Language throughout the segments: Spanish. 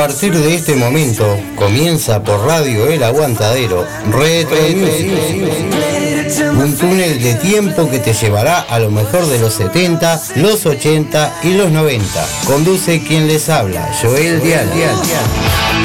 partir de este momento comienza por Radio El Aguantadero Retro. Un túnel de tiempo que te llevará a lo mejor de los 70, los 80 y los 90. Conduce quien les habla, Joel Dial. Muy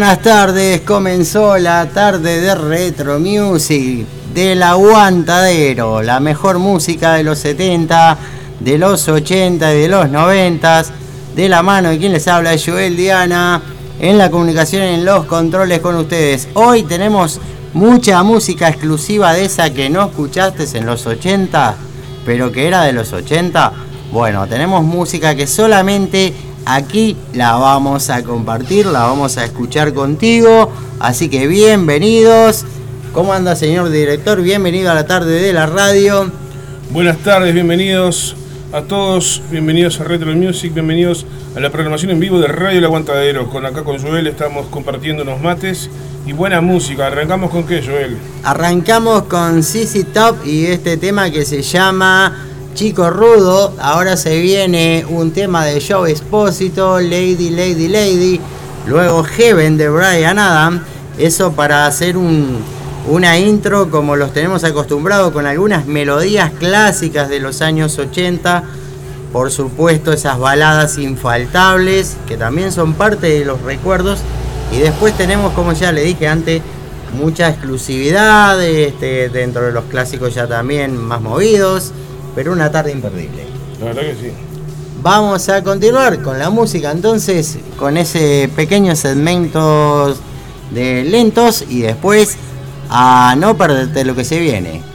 buenas tardes, comenzó la tarde de Retro Music del Aguantadero, la mejor música de los 70, de los 80 y de los 90, de la mano de quien les habla, Joel Diana, en la comunicación, en los controles con ustedes. Hoy tenemos mucha música exclusiva de esa que no escuchaste en los 80, pero que era de los 80. Bueno, tenemos música que solamente aquí la vamos a compartir, la vamos a escuchar contigo. Así que bienvenidos. ¿Cómo anda, señor director? Bienvenido a la tarde de la radio. Buenas tardes, bienvenidos a todos, bienvenidos a Retro Music, bienvenidos a la programación en vivo de Radio El Aguantadero. Con acá con Joel estamos compartiendo unos mates y buena música. ¿Arrancamos con qué, Joel? Arrancamos con CC Top y este tema que se llama Chico Rudo. Ahora se viene un tema de Joe Espósito, Lady, Lady, Lady. Luego Heaven de Brian Adam. Eso para hacer una intro como los tenemos acostumbrados con algunas melodías clásicas de los años 80. Por supuesto esas baladas infaltables que también son parte de los recuerdos. Y después tenemos, como ya le dije antes, mucha exclusividad este, dentro de los clásicos ya también más movidos pero una tarde imperdible. La verdad que sí. Vamos a continuar con la música entonces, con ese pequeño segmento de lentos y después a no perderte lo que se viene.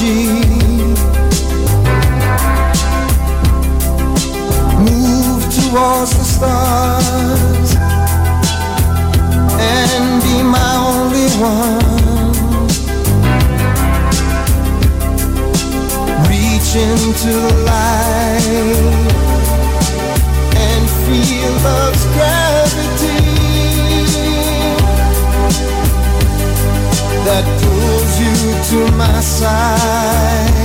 Move towards the stars and be my only one. Reach into the light. to my side.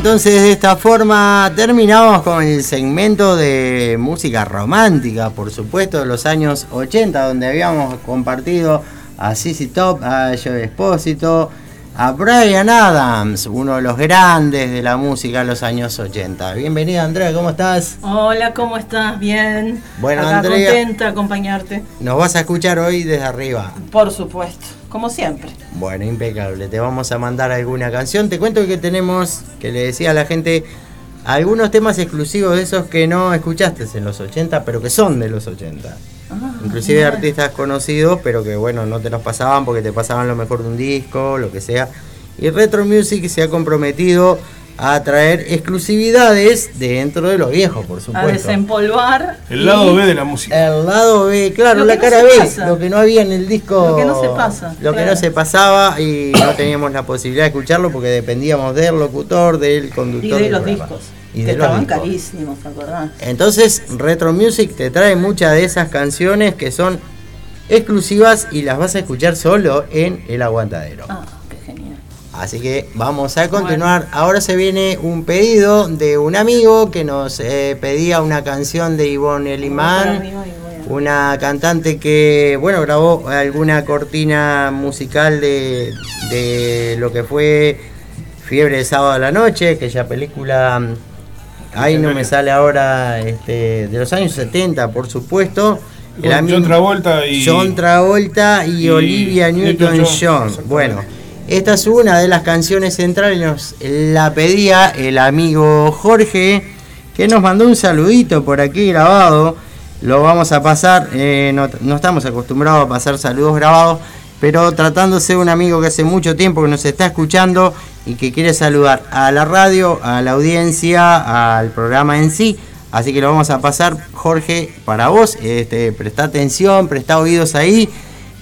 Entonces de esta forma terminamos con el segmento de música romántica, por supuesto, de los años 80, donde habíamos compartido a Sissy Top, a Joe Espósito, a Brian Adams, uno de los grandes de la música de los años 80. Bienvenida Andrea, ¿cómo estás? Hola, ¿cómo estás? Bien. Bueno, Acá Andrea, contenta de acompañarte. Nos vas a escuchar hoy desde arriba. Por supuesto, como siempre. Bueno, impecable. Te vamos a mandar alguna canción. Te cuento que tenemos, que le decía a la gente, algunos temas exclusivos de esos que no escuchaste en los 80, pero que son de los 80. Ah, Inclusive mira. artistas conocidos, pero que bueno, no te los pasaban porque te pasaban lo mejor de un disco, lo que sea. Y Retro Music se ha comprometido a traer exclusividades dentro de lo viejo, por A supuesto. desempolvar. El lado B de la música. El lado B, claro, la no cara B, pasa. lo que no había en el disco. Lo que no se pasa, Lo que no se pasaba y no teníamos la posibilidad de escucharlo porque dependíamos del locutor, del conductor. Y de los programa. discos. Y que de los estaban discos. carísimos, ¿te acordás? Entonces, Retro Music te trae muchas de esas canciones que son exclusivas y las vas a escuchar solo en El Aguantadero. Ah. Así que vamos a continuar. Ahora se viene un pedido de un amigo que nos eh, pedía una canción de Ivonne Elimán. Una cantante que, bueno, grabó alguna cortina musical de, de lo que fue Fiebre de Sábado a la Noche, aquella película, mm, ahí no me sale ahora, este, de los años 70, por supuesto. John Travolta y- John Travolta y, y Olivia Newton-John. Bueno, esta es una de las canciones centrales, nos la pedía el amigo Jorge, que nos mandó un saludito por aquí grabado. Lo vamos a pasar, eh, no, estamos acostumbrados a pasar saludos grabados, pero tratándose de un amigo que hace mucho tiempo que nos está escuchando y que quiere saludar a la radio, a la audiencia, al programa en sí. Así que lo vamos a pasar, Jorge, para vos. Este, presta atención, presta oídos ahí,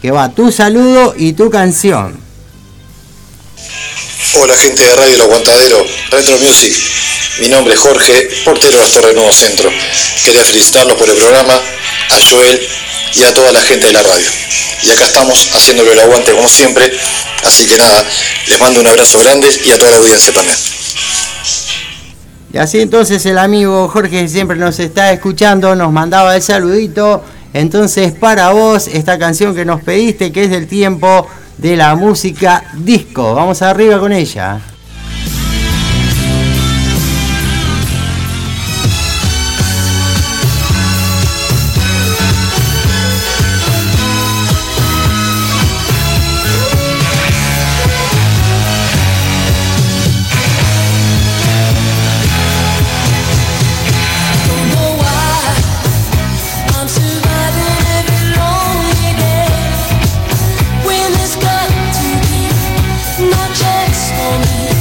que va tu saludo y tu canción. Hola gente de Radio El Aguantadero, Retro Music. Mi nombre es Jorge, portero de las Torres Nuevo Centro. Quería felicitarlos por el programa, a Joel y a toda la gente de la radio. Y acá estamos haciéndolo el aguante como siempre. Así que nada, les mando un abrazo grande y a toda la audiencia también. Y así entonces el amigo Jorge siempre nos está escuchando nos mandaba el saludito. Entonces para vos esta canción que nos pediste que es del tiempo de la música disco. Vamos arriba con ella. home.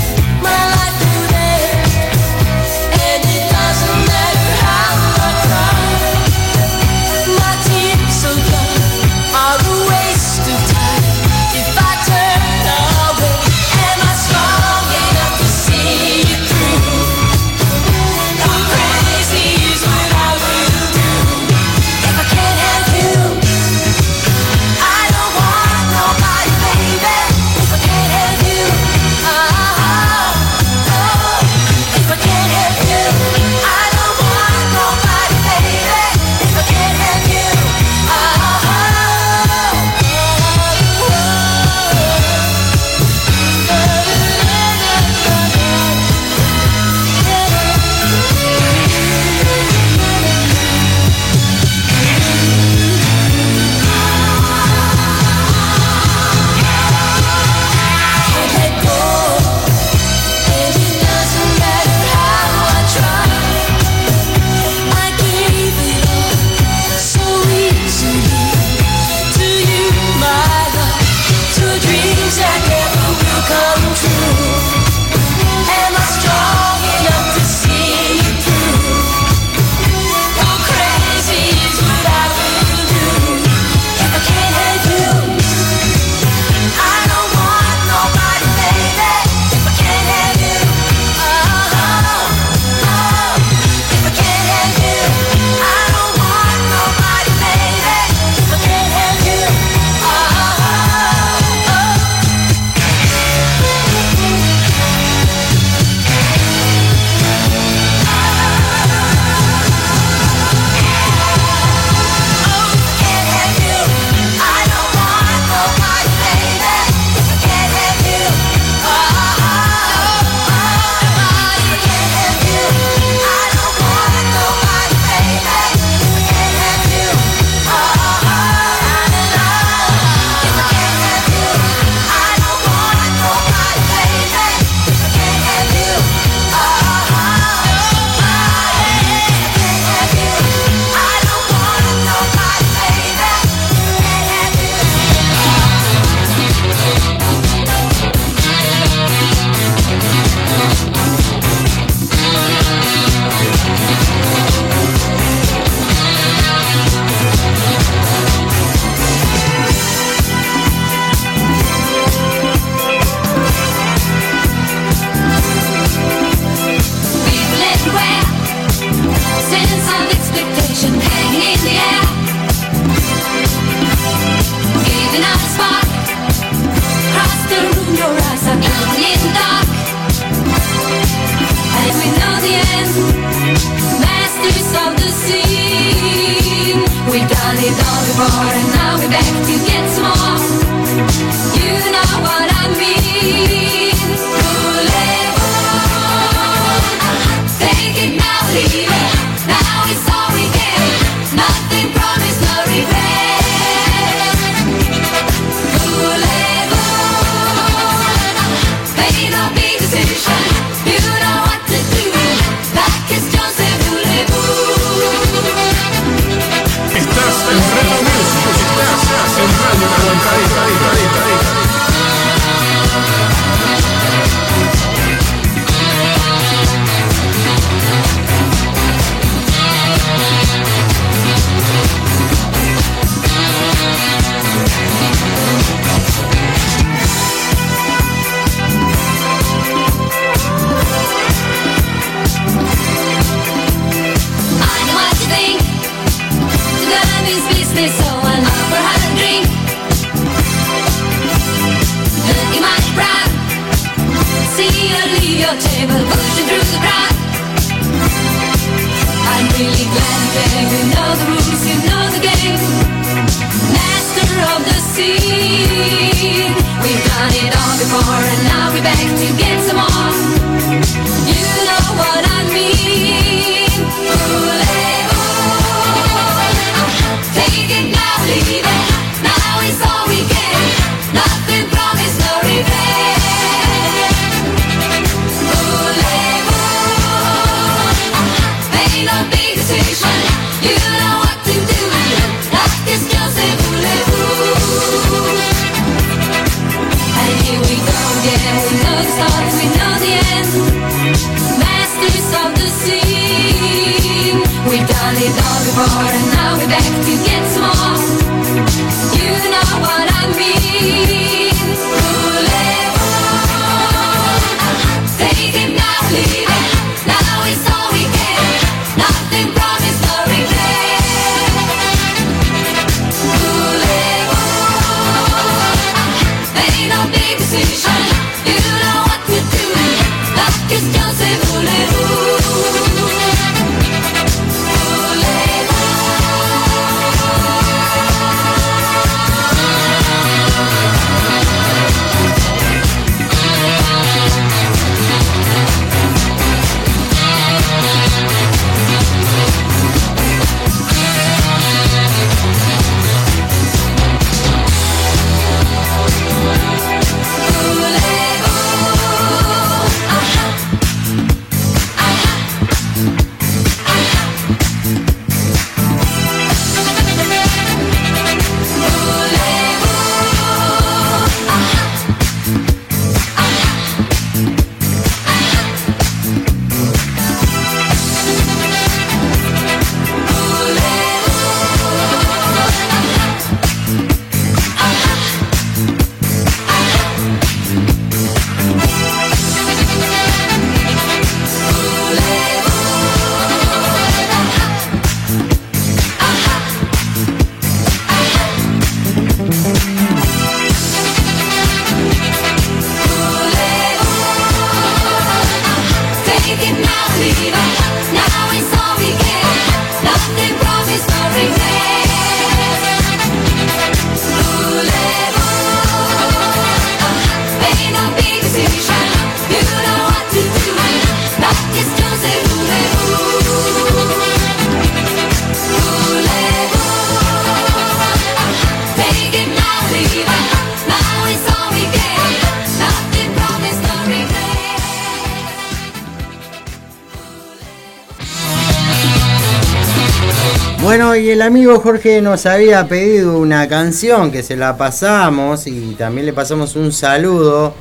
Jorge nos había pedido una canción que se la pasamos y también le pasamos un saludo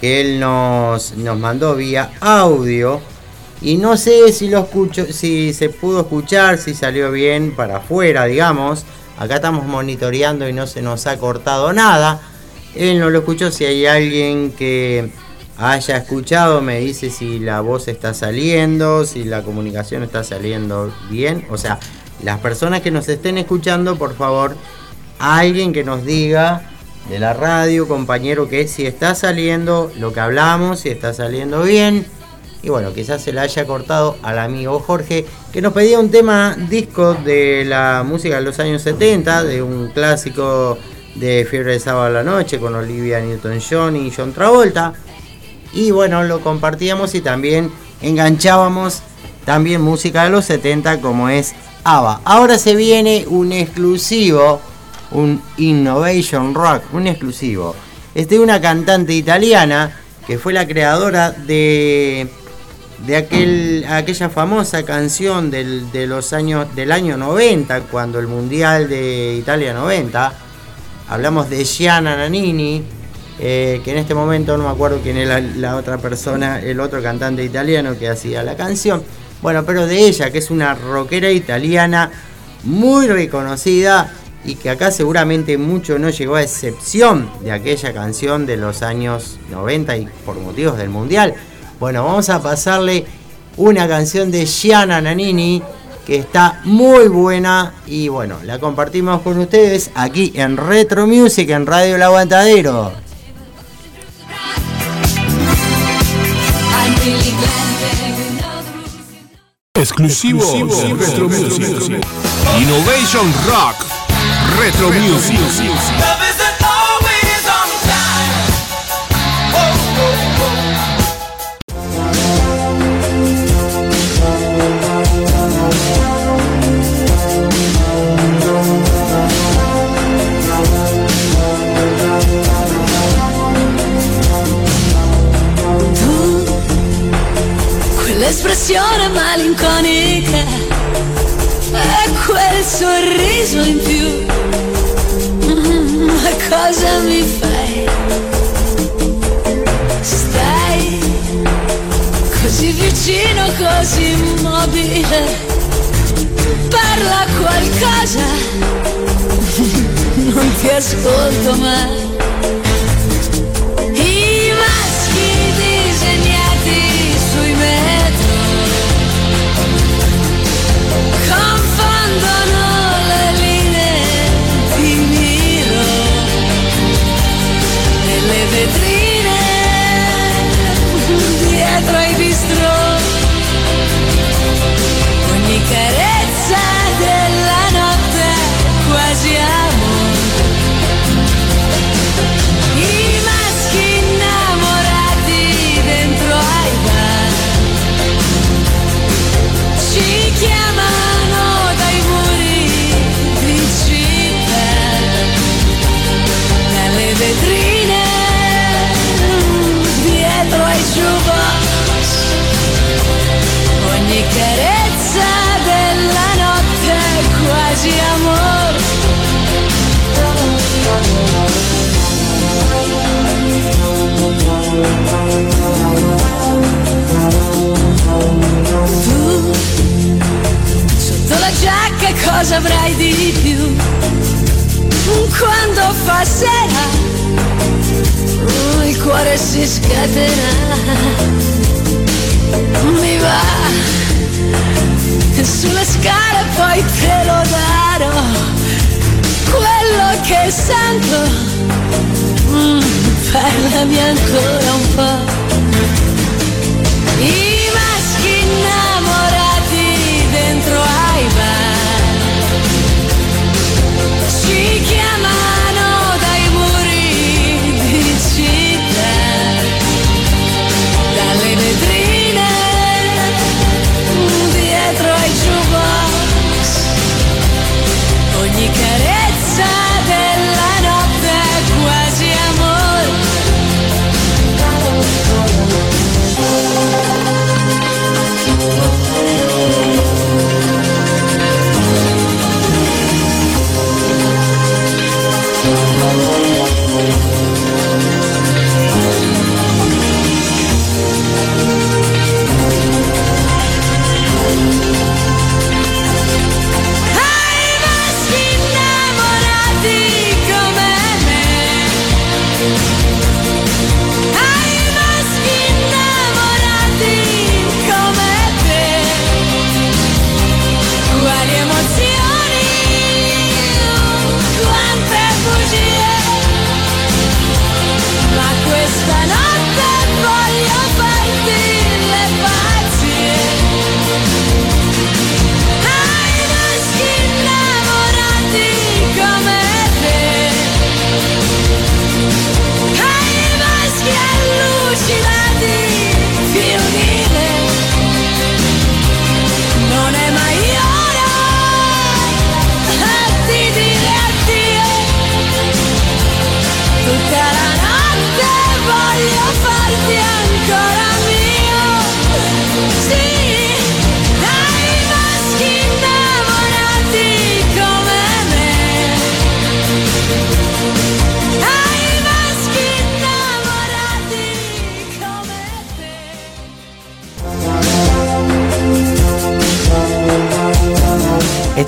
que él nos, nos mandó vía audio. Y no sé si lo escucho, si se pudo escuchar, si salió bien para afuera, digamos. Acá estamos monitoreando y no se nos ha cortado nada. Él no lo escuchó. Si hay alguien que haya escuchado, me dice si la voz está saliendo, si la comunicación está saliendo bien. O sea, las personas que nos estén escuchando, por favor, alguien que nos diga de la radio, compañero, que si está saliendo lo que hablamos, si está saliendo bien. Y bueno, quizás se le haya cortado al amigo Jorge, que nos pedía un tema disco de la música de los años 70, de un clásico de Fiebre de Sábado a la Noche con Olivia Newton-John y John Travolta. Y bueno, lo compartíamos y también enganchábamos también música de los 70 como es ABBA. Ahora se viene un exclusivo, un Innovation Rock, un exclusivo. Es de una cantante italiana que fue la creadora de, de aquel, aquella famosa canción del, de los años, del año 90, cuando el Mundial de Italia 90. Hablamos de Gianna Nannini, eh, que en este momento no me acuerdo quién era la, la otra persona, el otro cantante italiano que hacía la canción. Bueno, pero de ella, que es una rockera italiana muy reconocida y que acá seguramente mucho no llegó a excepción de aquella canción de los años 90 y por motivos del mundial. Bueno, vamos a pasarle una canción de Gianna Nannini que está muy buena y bueno, la compartimos con ustedes aquí en Retro Music en Radio El Aguantadero. I'm rules. Exclusivo, Retro Music. Innovation Rock. Retro Music. Love quell'espressione malinconica e quel sorriso in più, ma cosa mi fai? Stai così vicino, così immobile, parla qualcosa, non ti ascolto mai. Dietro ai bistrò. Ogni carezza cosa avrai di più? Quando fa il cuore si scatena. Mi va sulle scale poi te lo darò. Quello che sento, mm, parlami ancora un po'. I maschi innamorati dentro ai bar ci chiamano dai muri di città, dalle vetrine dietro ai jukebox. Ogni carezza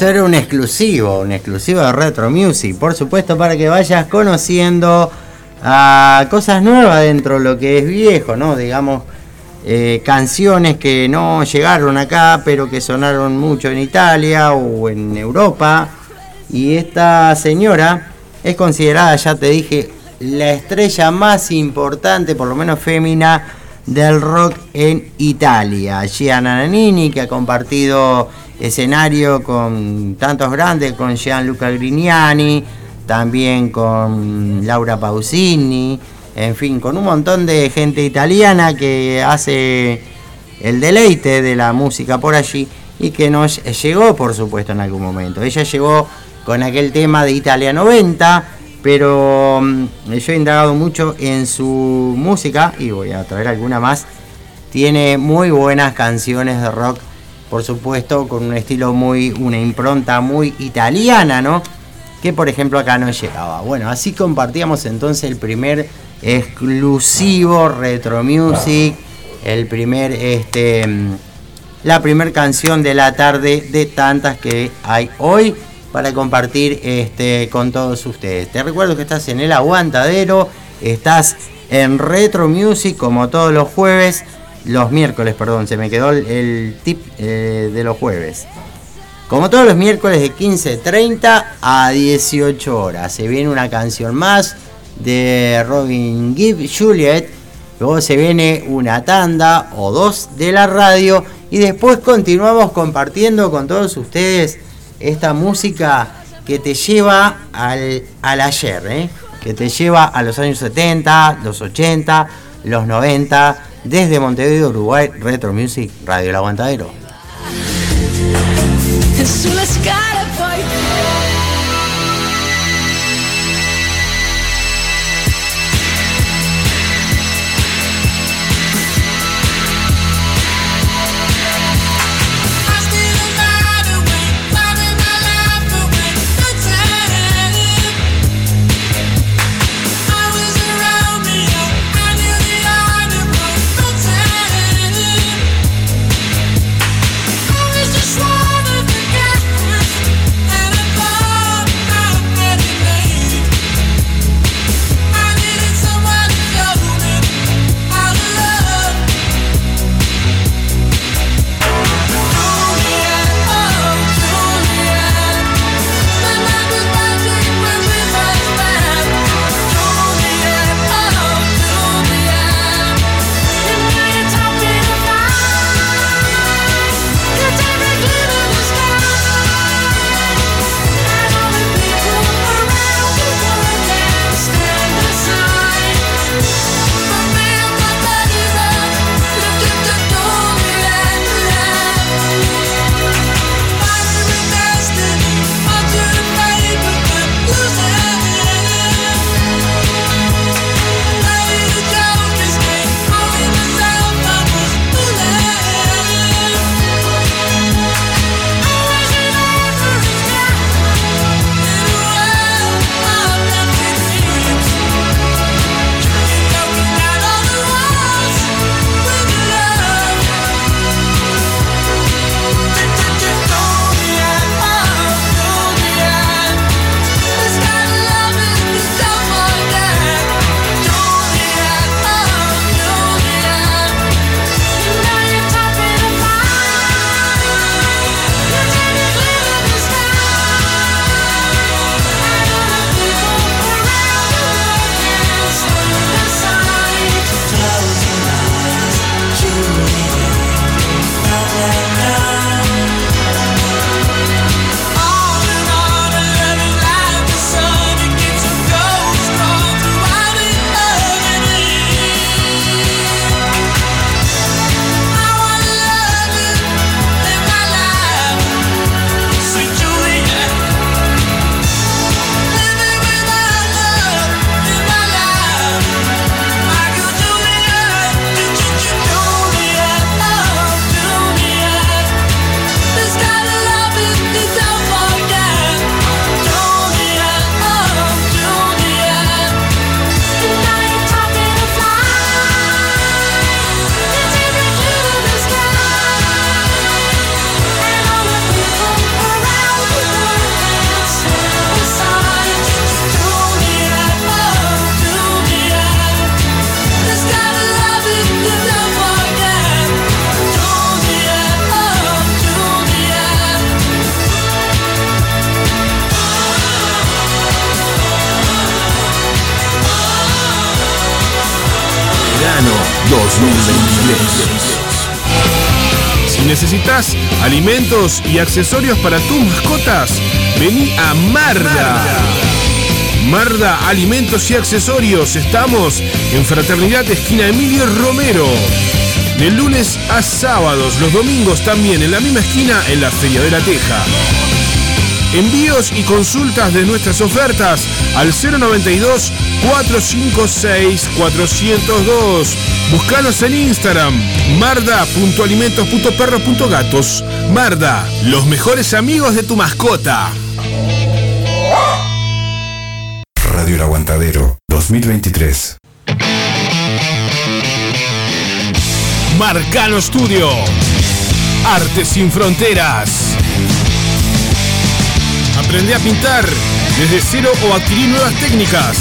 Esto era un exclusivo, un exclusivo de Retro Music, por supuesto, para que vayas conociendo a cosas nuevas dentro de lo que es viejo, ¿no? Digamos, eh, canciones que no llegaron acá, pero que sonaron mucho en Italia o en Europa. Y esta señora es considerada, ya te dije, la estrella más importante, por lo menos fémina, del rock en Italia. Gianna Nannini, que ha compartido escenario con tantos grandes, con Gianluca Grignani, también con Laura Pausini, en fin, con un montón de gente italiana que hace el deleite de la música por allí y que nos llegó, por supuesto, en algún momento. Ella llegó con aquel tema de Italia 90, pero mm, yo he indagado mucho en su música y voy a traer alguna más. Tiene muy buenas canciones de rock, por supuesto, con un estilo muy, una impronta muy italiana, ¿no? Que por ejemplo acá no llegaba. Bueno, así compartíamos entonces el primer exclusivo Retro Music, el primer, este, la primera canción de la tarde de tantas que hay hoy para compartir este, con todos ustedes. Te recuerdo que estás en el aguantadero, estás en Retro Music como todos los jueves, los miércoles, perdón, se me quedó el, tip eh, de los jueves. Como todos los miércoles de 15.30 a 18 horas. Se viene una canción más de Robin Gibb, Juliet. Luego se viene una tanda o dos de la radio. Y después continuamos compartiendo con todos ustedes esta música que te lleva al, al ayer, ¿eh? que te lleva a los años 70, los 80, los 90, desde Montevideo, Uruguay, Retro Music, Radio El Aguantadero. Y accesorios para tus mascotas, vení a Marda. Marda Alimentos y Accesorios. Estamos en Fraternidad Esquina Emilio Romero. De lunes a sábados, los domingos también en la misma esquina en la Feria de la Teja. Envíos y consultas de nuestras ofertas al 092 456 402. Búscanos en Instagram marda.alimentos.perros.gatos. Marda, los mejores amigos de tu mascota. Radio El Aguantadero 2023. Marcano Studio. Arte sin fronteras. Aprende a pintar desde cero o adquirir nuevas técnicas.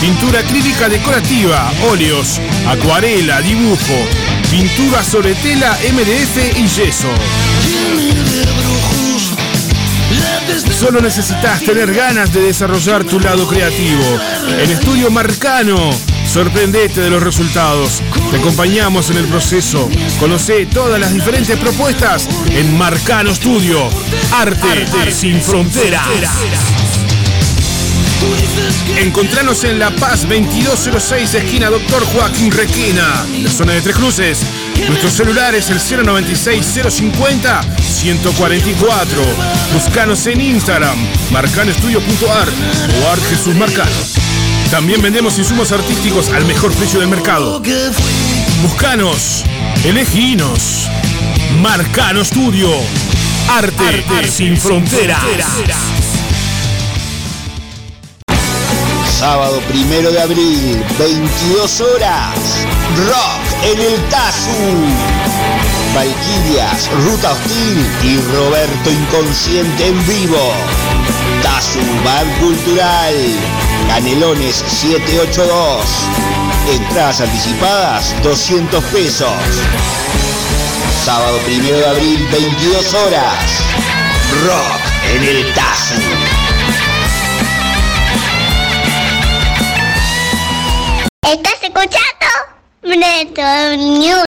Pintura acrílica decorativa, óleos, acuarela, dibujo, pintura sobre tela, MDF y yeso. Solo necesitas tener ganas de desarrollar tu lado creativo. En Estudio Marcano, sorprendete de los resultados. Te acompañamos en el proceso. Conoce todas las diferentes propuestas en Marcano Studio. Arte, sin fronteras. Encontranos en La Paz 2206, esquina Doctor Joaquín Requena, en la zona de Tres Cruces. Nuestro celular es el 096-050-144. Buscanos en Instagram, marcanoestudio.art o Art Jesús Marcano. También vendemos insumos artísticos al mejor precio del mercado. Buscanos, eleginos. Marcano Studio. Arte, sin fronteras. Sábado primero de abril, 22 horas. Rock en el Tazu. Valquirias, Ruta Hostil y Roberto Inconsciente en vivo. Tazu Bar Cultural. Canelones 782. Entradas anticipadas 200 pesos. Sábado primero de abril, 22 horas. Rock en el Tazu. Retro News.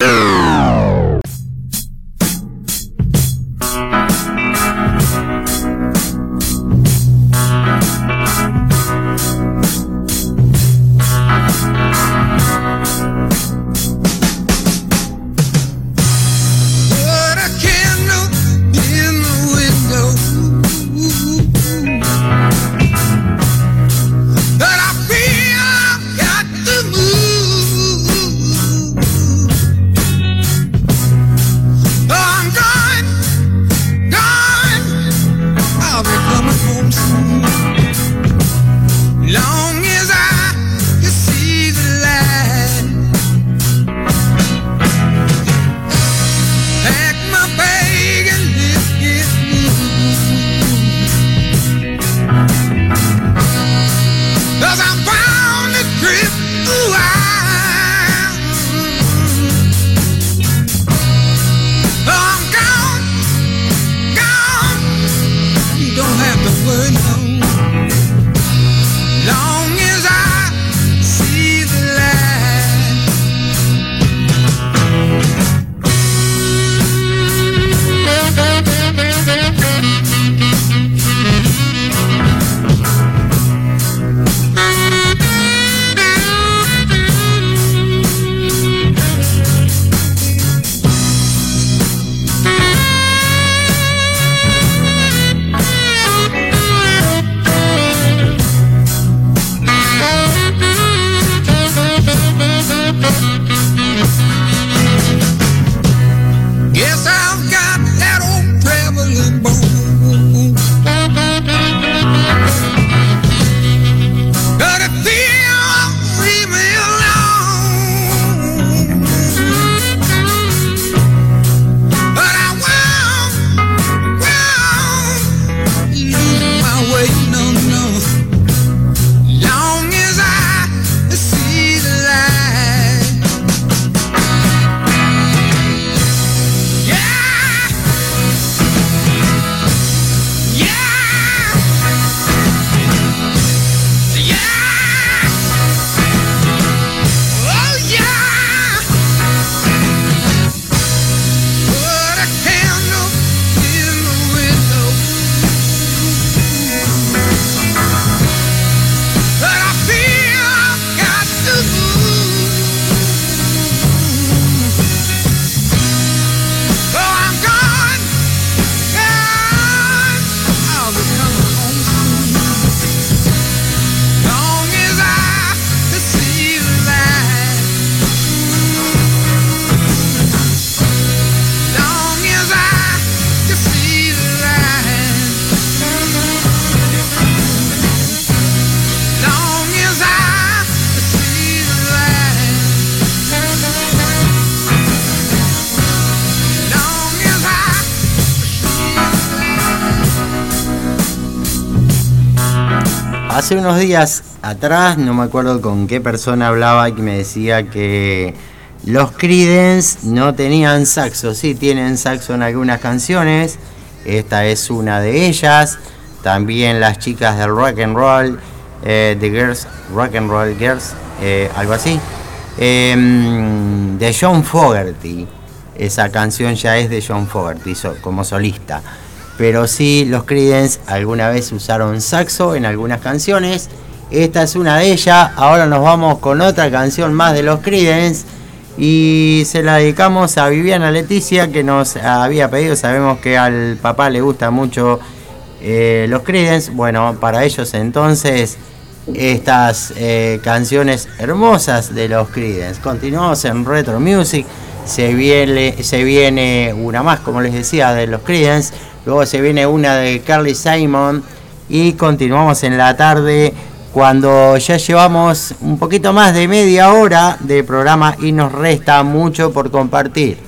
Hace unos días atrás, no me acuerdo con qué persona hablaba que me decía que los Creedence no tenían saxo. Sí, tienen saxo en algunas canciones. Esta es una de ellas. También las chicas del rock and roll, eh, The Girls, Rock and Roll Girls, eh, algo así. Em, de John Fogerty. Esa canción ya es de John Fogerty como solista. Pero sí, los Creedence alguna vez usaron saxo en algunas canciones. Esta es una de ellas. Ahora nos vamos con otra canción más de los Creedence. Y se la dedicamos a Viviana Leticia que nos había pedido. Sabemos que al papá le gusta mucho eh, los Creedence. Bueno, para ellos entonces estas eh, canciones hermosas de los Creedence. Continuamos en Retro Music. Se viene, se viene una más, como les decía, de los Creedence. Luego se viene una de Carly Simon. Y continuamos en la tarde cuando ya llevamos un poquito más de media hora de programa y nos resta mucho por compartir.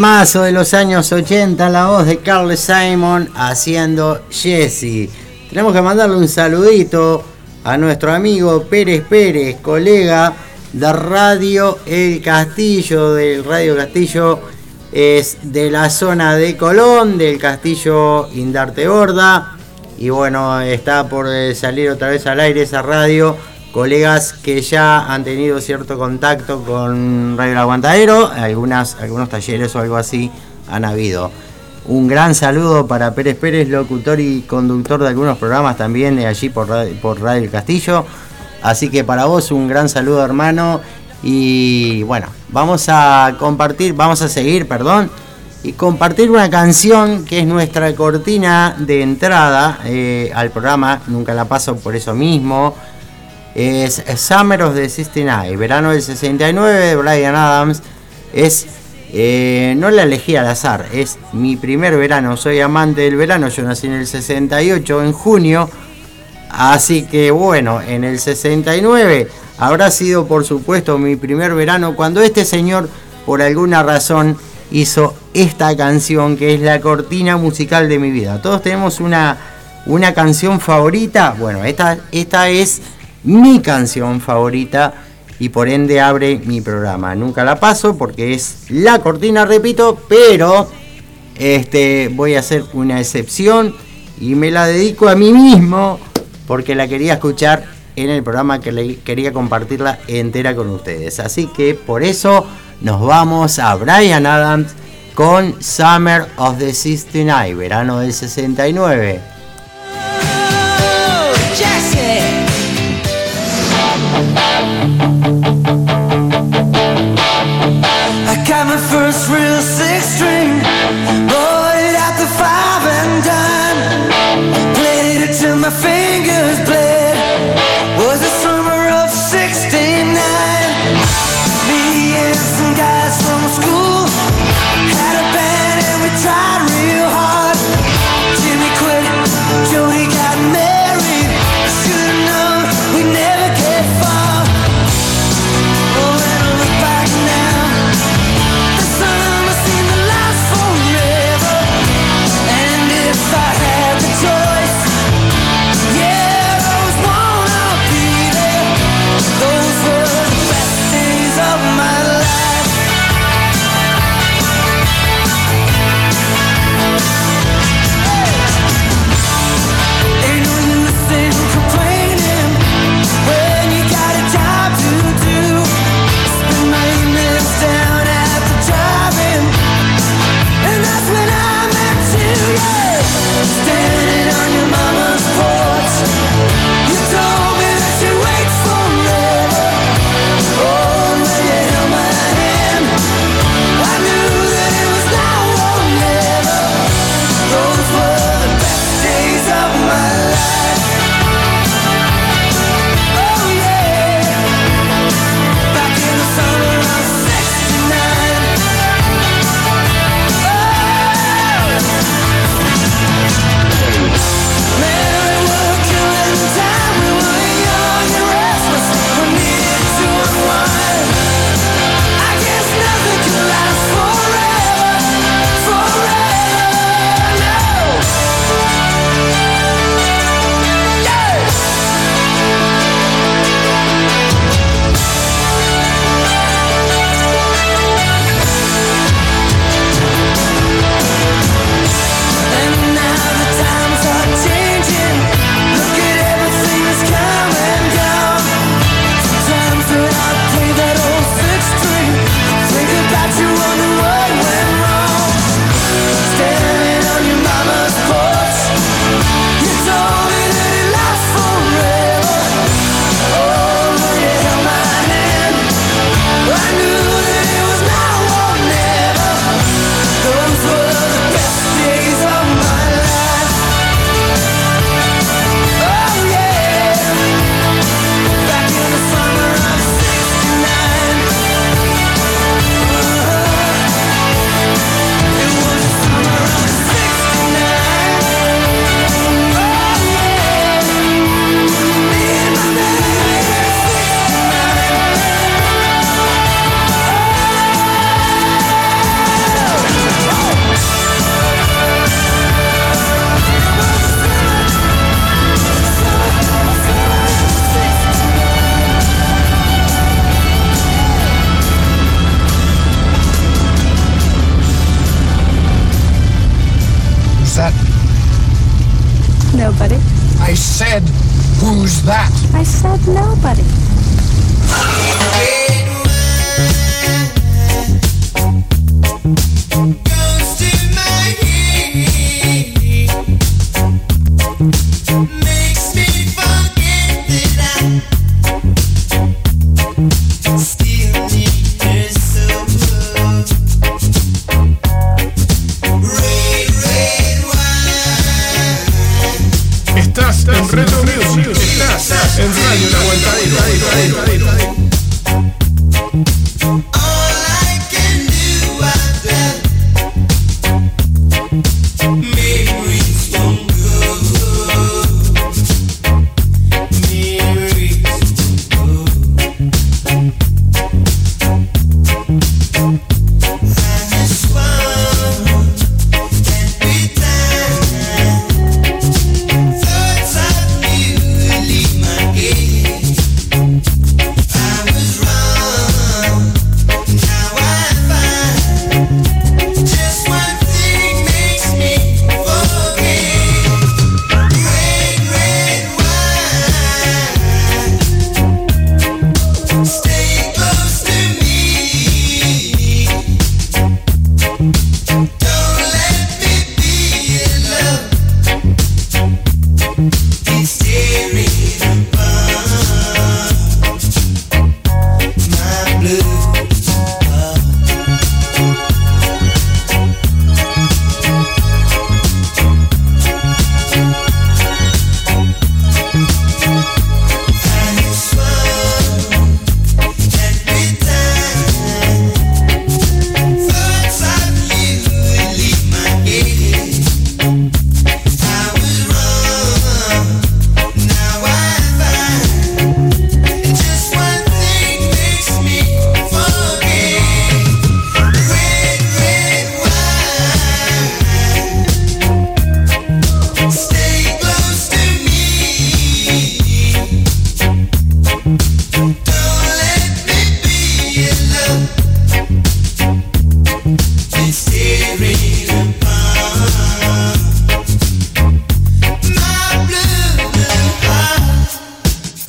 Temazo de los años 80, la voz de Carl Simon haciendo Jesse. Tenemos que mandarle un saludito a nuestro amigo Pérez Pérez, colega de Radio El Castillo, del Radio Castillo, es de la zona de Colón, del Castillo Indarte Gorda. Y bueno, está por salir otra vez al aire esa radio. Colegas que ya han tenido cierto contacto con Radio El Aguantadero, algunas, algunos talleres o algo así han habido. Un gran saludo para Pérez Pérez, locutor y conductor de algunos programas también de allí por por Radio El Castillo. Así que para vos un gran saludo hermano. Y bueno, vamos a compartir, vamos a seguir, perdón, y compartir una canción que es nuestra cortina de entrada eh, al programa. Nunca la paso por eso mismo. Es Summer of the 69, verano del 69 de Brian Adams. Es eh, no la elegí al azar, es mi primer verano. Soy amante del verano. Yo nací en el 68, en junio. Así que bueno, en el 69 habrá sido por supuesto mi primer verano cuando este señor por alguna razón hizo esta canción que es la cortina musical de mi vida. Todos tenemos una, una canción favorita. Bueno, esta, esta es mi canción favorita y por ende abre mi programa. Nunca la paso porque es la cortina, repito, pero este, voy a hacer una excepción y me la dedico a mí mismo porque la quería escuchar en el programa que le quería compartirla entera con ustedes. Así que por eso nos vamos a Brian Adams con Summer of the 69, verano del 69.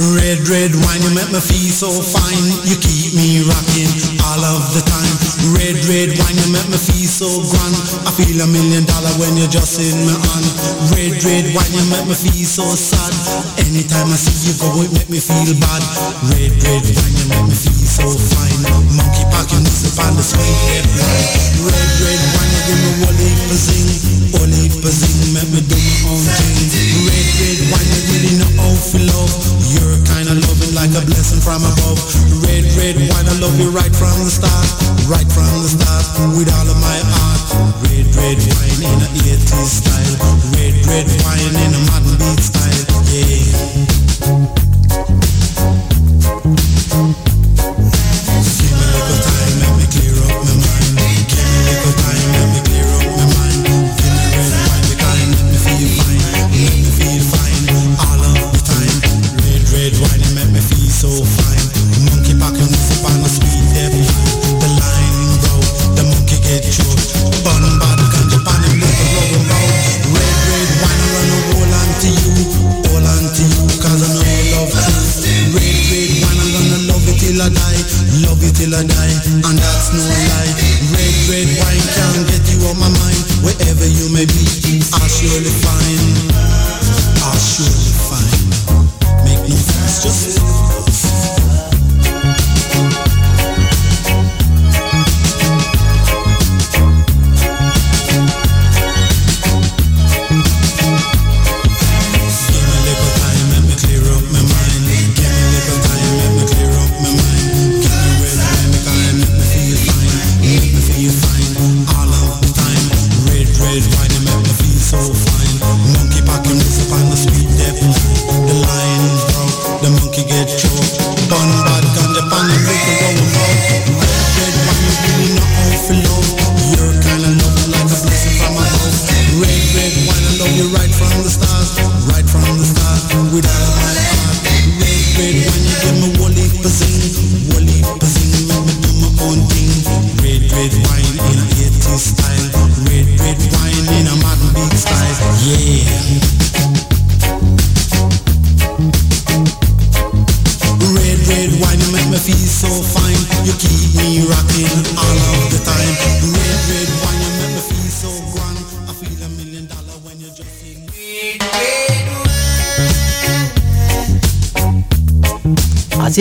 Red, red wine, you make me feel so fine. You keep me rocking all of the time. Red, red wine, you make me feel so grand. I feel a million dollar when you're just in my hand. Red, red wine, you make me feel so sad. Anytime I see you go, it make me feel bad. Red, red wine, you make me feel so fine. Monkey packing this music on the sweet head. Red, red wine do my wally buzzing, for zing, make me do my own thing. Red, red wine, you really know how to love. You're kind of loving like a blessing from above. Red, red wine, I love you right from the start, right from the start, with all of my heart. Red, red wine in a 80s style, red, red wine in a modern beat style, yeah.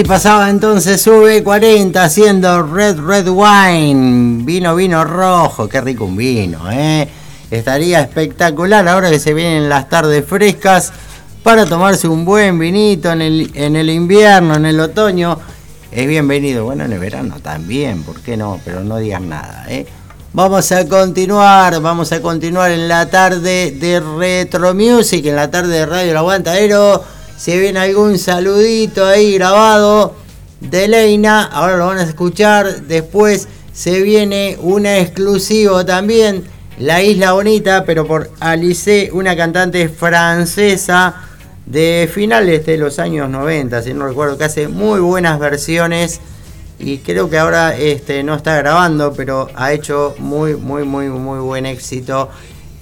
Así pasaba entonces V40 haciendo Red Red Wine. Vino, vino rojo, qué rico un vino, ¿eh? Estaría espectacular ahora que se vienen las tardes frescas para tomarse un buen vinito en el, en el invierno, en el otoño. Es bienvenido, bueno, en el verano también, ¿por qué no? Pero no digas nada, ¿eh? Vamos a continuar, vamos a continuar en la tarde de Retro Music, en la tarde de Radio El Aguantadero. Si viene algún saludito ahí grabado de Leina, ahora lo van a escuchar. Después se viene una exclusivo también, La Isla Bonita, pero por Alice, una cantante francesa de finales de los años 90, si no recuerdo, que hace muy buenas versiones y creo que ahora este, no está grabando, pero ha hecho muy, muy, muy, muy buen éxito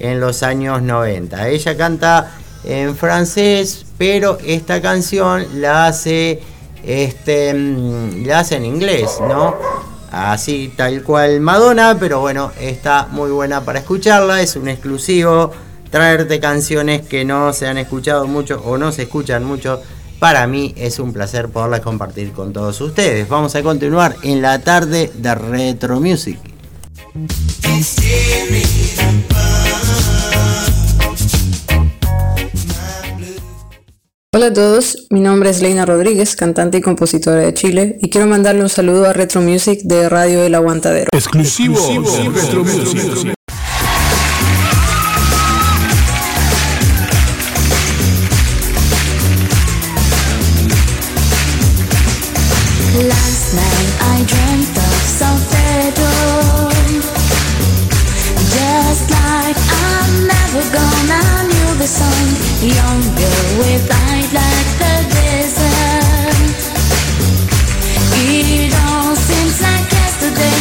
en los años 90. Ella canta en francés, pero esta canción la hace, este, mm, la hace en inglés, ¿no? Así tal cual Madonna, pero bueno, está muy buena para escucharla, es un exclusivo traerte canciones que no se han escuchado mucho o no se escuchan mucho. Para mí es un placer poderlas compartir con todos ustedes. Vamos a continuar en la tarde de Retro Music. Hola a todos, mi nombre es Leina Rodríguez, cantante y compositora de Chile, y quiero mandarle un saludo a Retro Music de Radio El Aguantadero. Exclusivo, de Retro Music. Last night I dreamt of San Pedro Just like I'm never gonna knew the sun Younger with light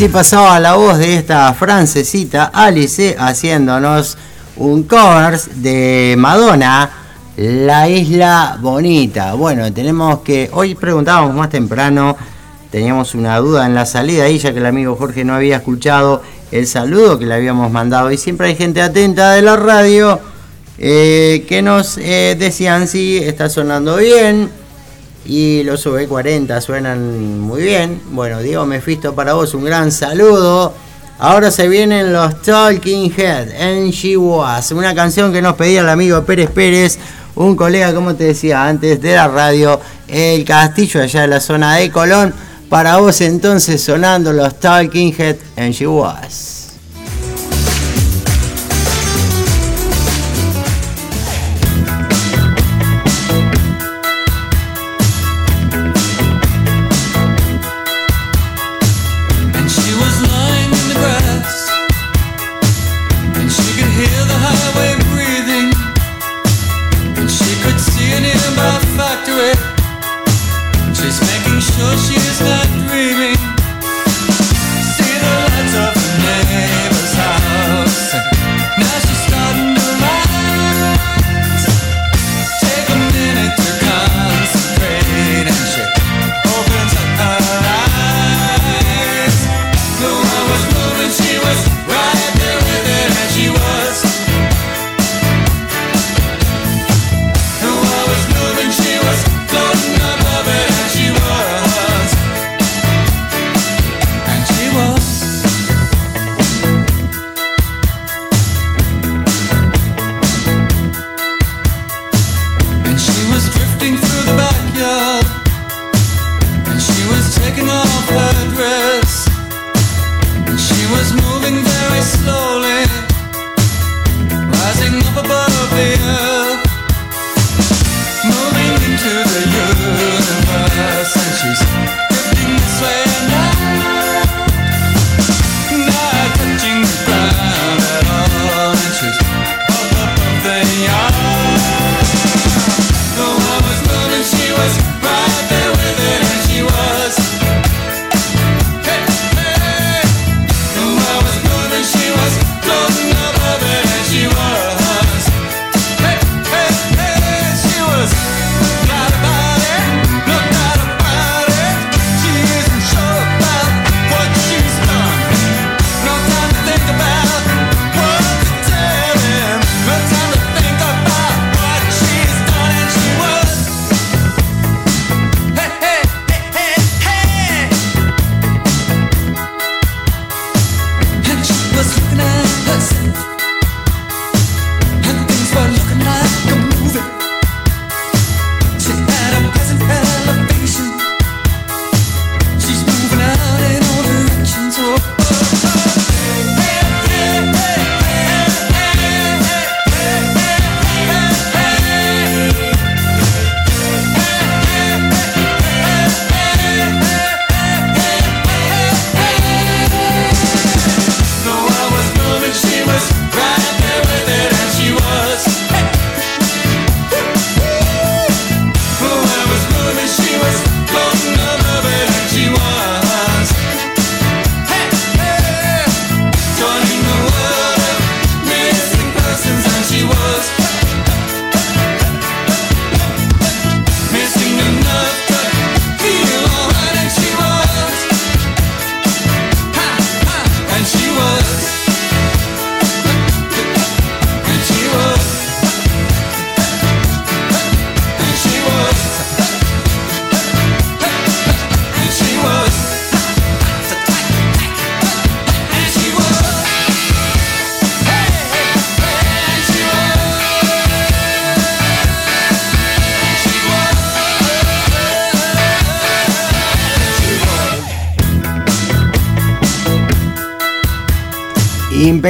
así pasaba la voz de esta francesita Alice haciéndonos un cover de Madonna, La Isla Bonita. Bueno, tenemos que, hoy preguntábamos más temprano, teníamos una duda en la salida ahí, ya que el amigo Jorge no había escuchado el saludo que le habíamos mandado y siempre hay gente atenta de la radio. Eh, que nos eh, decían si está sonando bien, y los V40 suenan muy bien. Bueno, Diego Mefisto para vos, un gran saludo. Ahora se vienen los Talking Head en She Was, una canción que nos pedía el amigo Pérez Pérez, un colega, como te decía antes, de la radio El Castillo, allá de la zona de Colón. Para vos entonces sonando los Talking Head en She Was.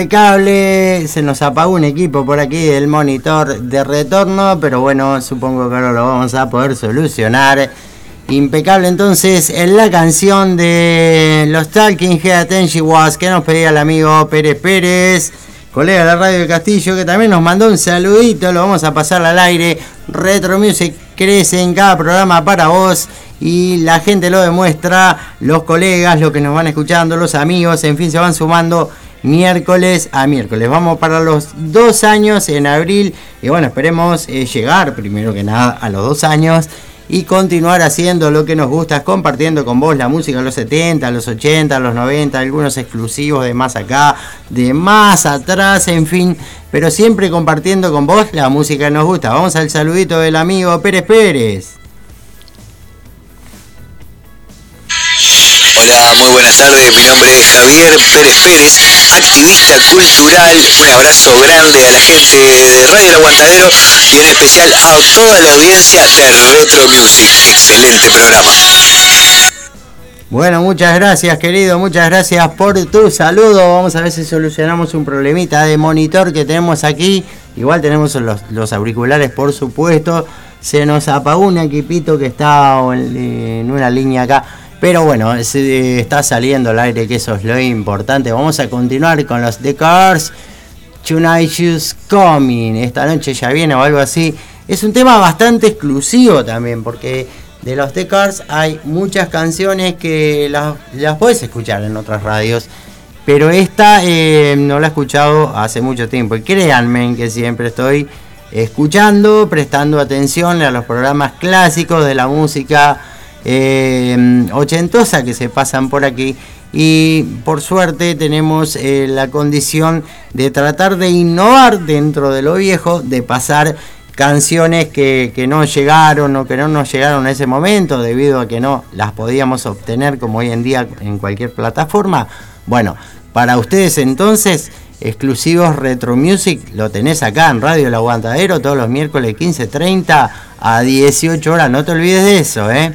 impecable. Se nos apagó un equipo por aquí del monitor de retorno, pero bueno, supongo que ahora lo vamos a poder solucionar. Impecable entonces en la canción de los Talking Head and Was que nos pedía el amigo Pérez Pérez, colega de la Radio del Castillo, que también nos mandó un saludito, lo vamos a pasar al aire. Retro Music crece en cada programa para vos y la gente lo demuestra, los colegas, los que nos van escuchando, los amigos, en fin, se van sumando miércoles a miércoles. Vamos para los dos años en abril y bueno, esperemos eh, llegar primero que nada a los dos años y continuar haciendo lo que nos gusta, compartiendo con vos la música de los 70, los 80, los 90, algunos exclusivos de más acá, de más atrás, en fin, pero siempre compartiendo con vos la música que nos gusta. Vamos al saludito del amigo Pérez Pérez. Muy buenas tardes. Mi nombre es Javier Pérez Pérez, activista cultural. Un abrazo grande a la gente de Radio El Aguantadero y en especial a toda la audiencia de Retro Music. Excelente programa. Bueno, muchas gracias querido, muchas gracias por tu saludo. Vamos a ver si solucionamos un problemita de monitor que tenemos aquí. Igual tenemos los, auriculares, por supuesto. Se nos apagó un equipito que está en una línea acá. Pero bueno, se, está saliendo al aire, que eso es lo importante. Vamos a continuar con los The Cars. Tonight She's Coming. Esta noche ya viene o algo así. Es un tema bastante exclusivo también, porque de los The Cars hay muchas canciones que las, las puedes escuchar en otras radios. Pero esta eh, no la he escuchado hace mucho tiempo. Y créanme que siempre estoy escuchando, prestando atención a los programas clásicos de la música eh, ochentosa que se pasan por aquí. Y por suerte tenemos eh, la condición de tratar de innovar dentro de lo viejo, de pasar canciones que, que, no llegaron o que no nos llegaron en ese momento debido a que no las podíamos obtener como hoy en día en cualquier plataforma. Bueno, para ustedes entonces, exclusivos Retro Music, lo tenés acá en Radio El Aguantadero todos los miércoles 15.30 a 18 horas. No te olvides de eso, ¿eh?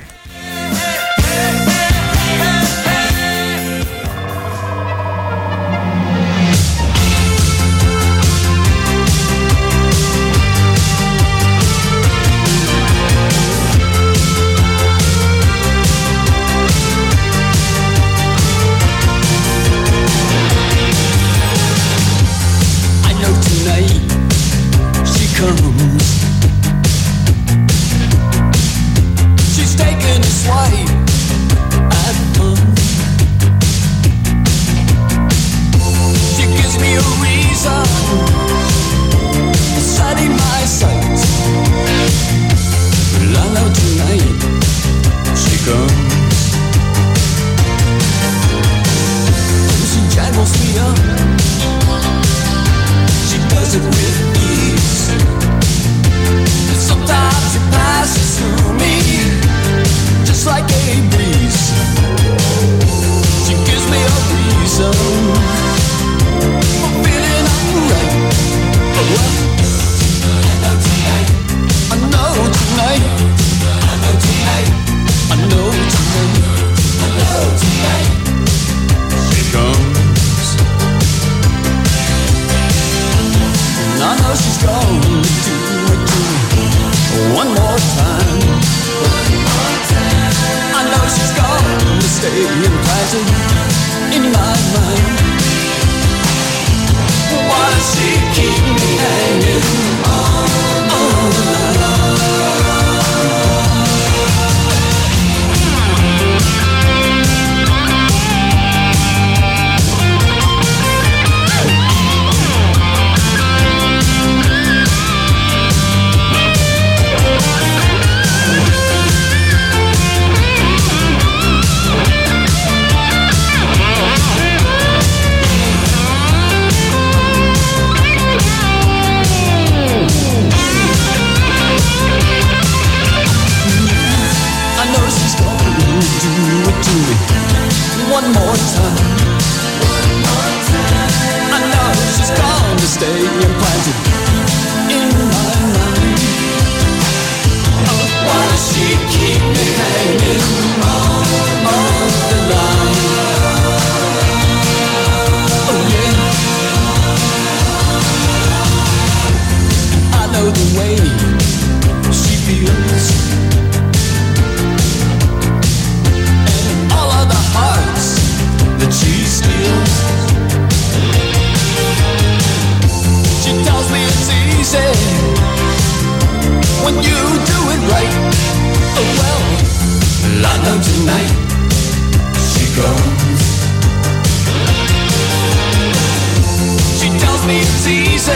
She tells me it's easy.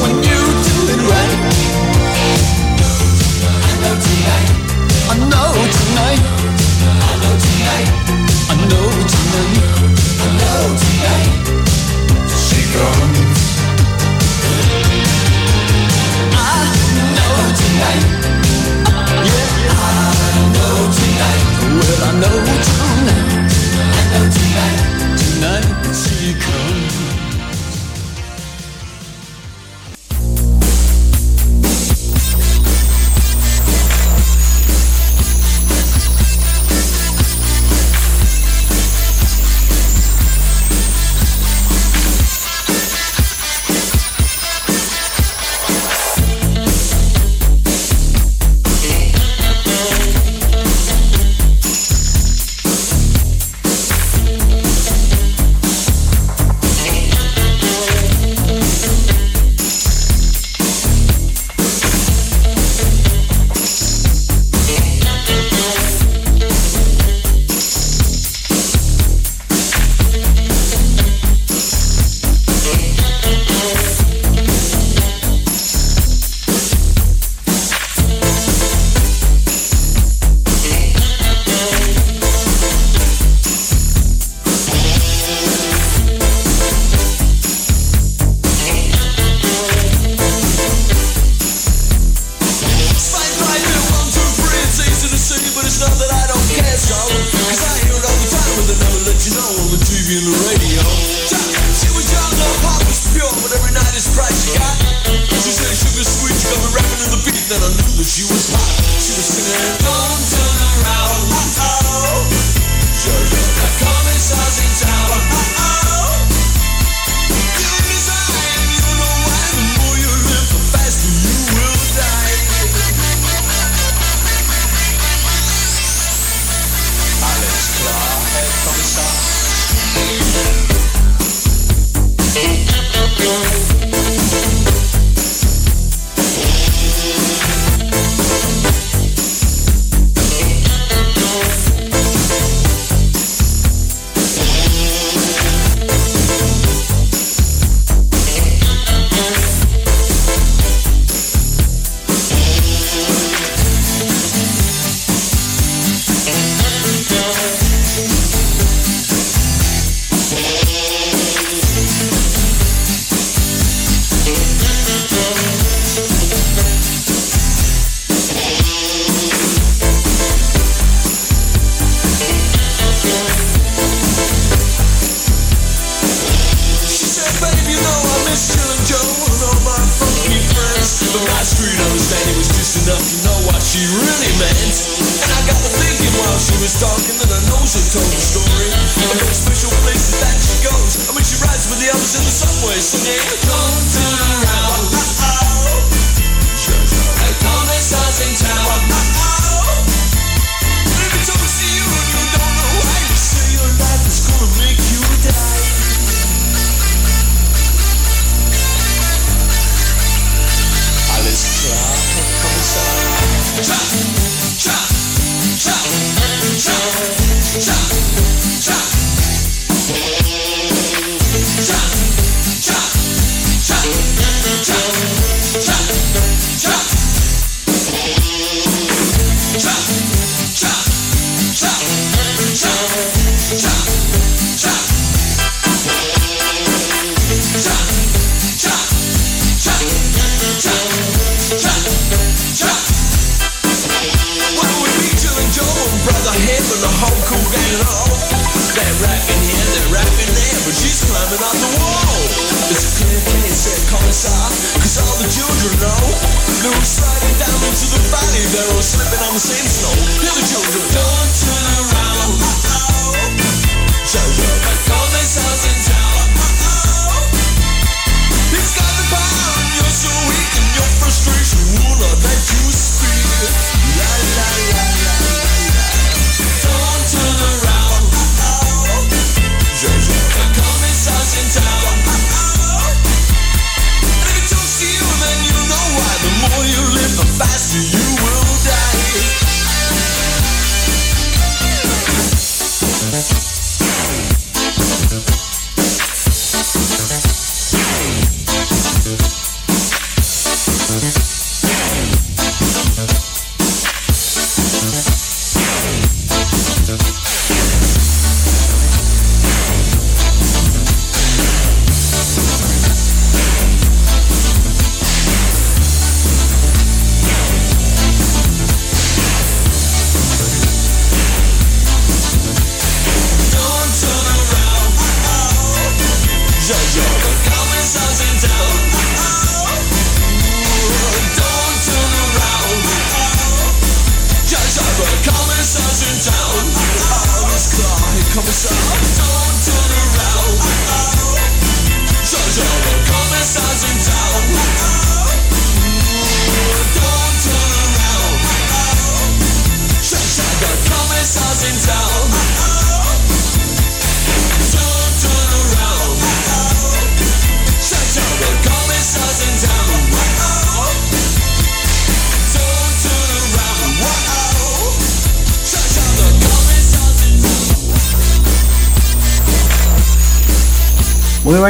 When you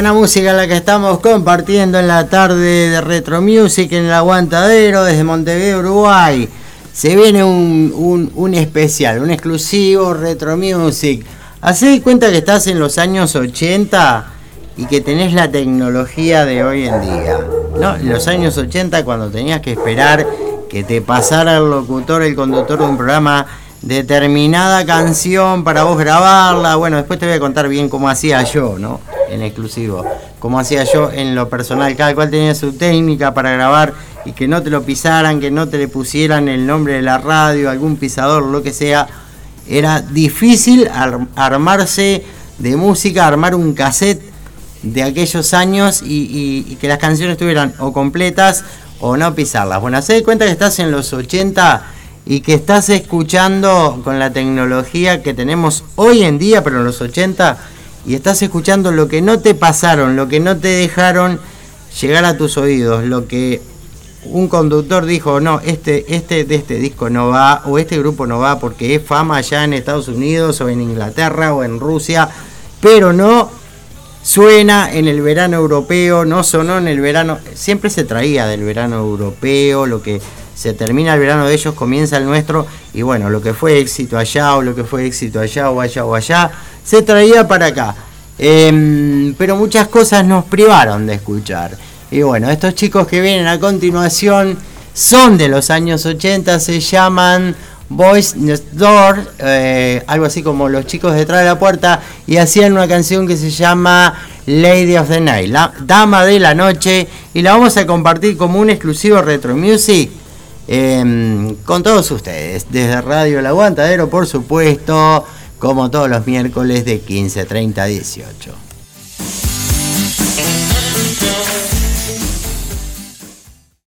buena música la que estamos compartiendo en la tarde de Retro Music en el Aguantadero desde Montevideo, Uruguay. Se viene un, un- especial, un exclusivo Retro Music. Hacé cuenta que estás en los años 80 y que tenés la tecnología de hoy en día. ¿no? En los años 80 cuando tenías que esperar que te pasara el locutor, el conductor de un programa determinada canción para vos grabarla. Bueno, después te voy a contar bien cómo hacía yo, ¿no? En exclusivo. Cómo hacía yo en lo personal. Cada cual tenía su técnica para grabar y que no te lo pisaran, que no te le pusieran el nombre de la radio, algún pisador, lo que sea. Era difícil ar- armarse de música, armar un cassette de aquellos años y que las canciones estuvieran o completas o no pisarlas. Bueno, hacé de cuenta que estás en los 80 y que estás escuchando con la tecnología que tenemos hoy en día, pero en los 80, y estás escuchando lo que no te pasaron, lo que no te dejaron llegar a tus oídos, lo que un conductor dijo, no, este, este de este disco no va, o este grupo no va porque es fama allá en Estados Unidos o en Inglaterra o en Rusia, pero no suena en el verano europeo, no sonó en el verano, siempre se traía del verano europeo, lo que se termina el verano de ellos, comienza el nuestro, y bueno, lo que fue éxito allá o lo que fue éxito allá o allá o allá, se traía para acá. Em, pero muchas cosas nos privaron de escuchar. Y bueno, estos chicos que vienen a continuación son de los años 80, se llaman Boys Next Door, eh, algo así como los chicos detrás de la puerta, y hacían una canción que se llama Lady of the Night, la Dama de la Noche, y la vamos a compartir como un exclusivo Retro Music em, con todos ustedes, desde Radio El Aguantadero, por supuesto, como todos los miércoles de 15.30 a 18.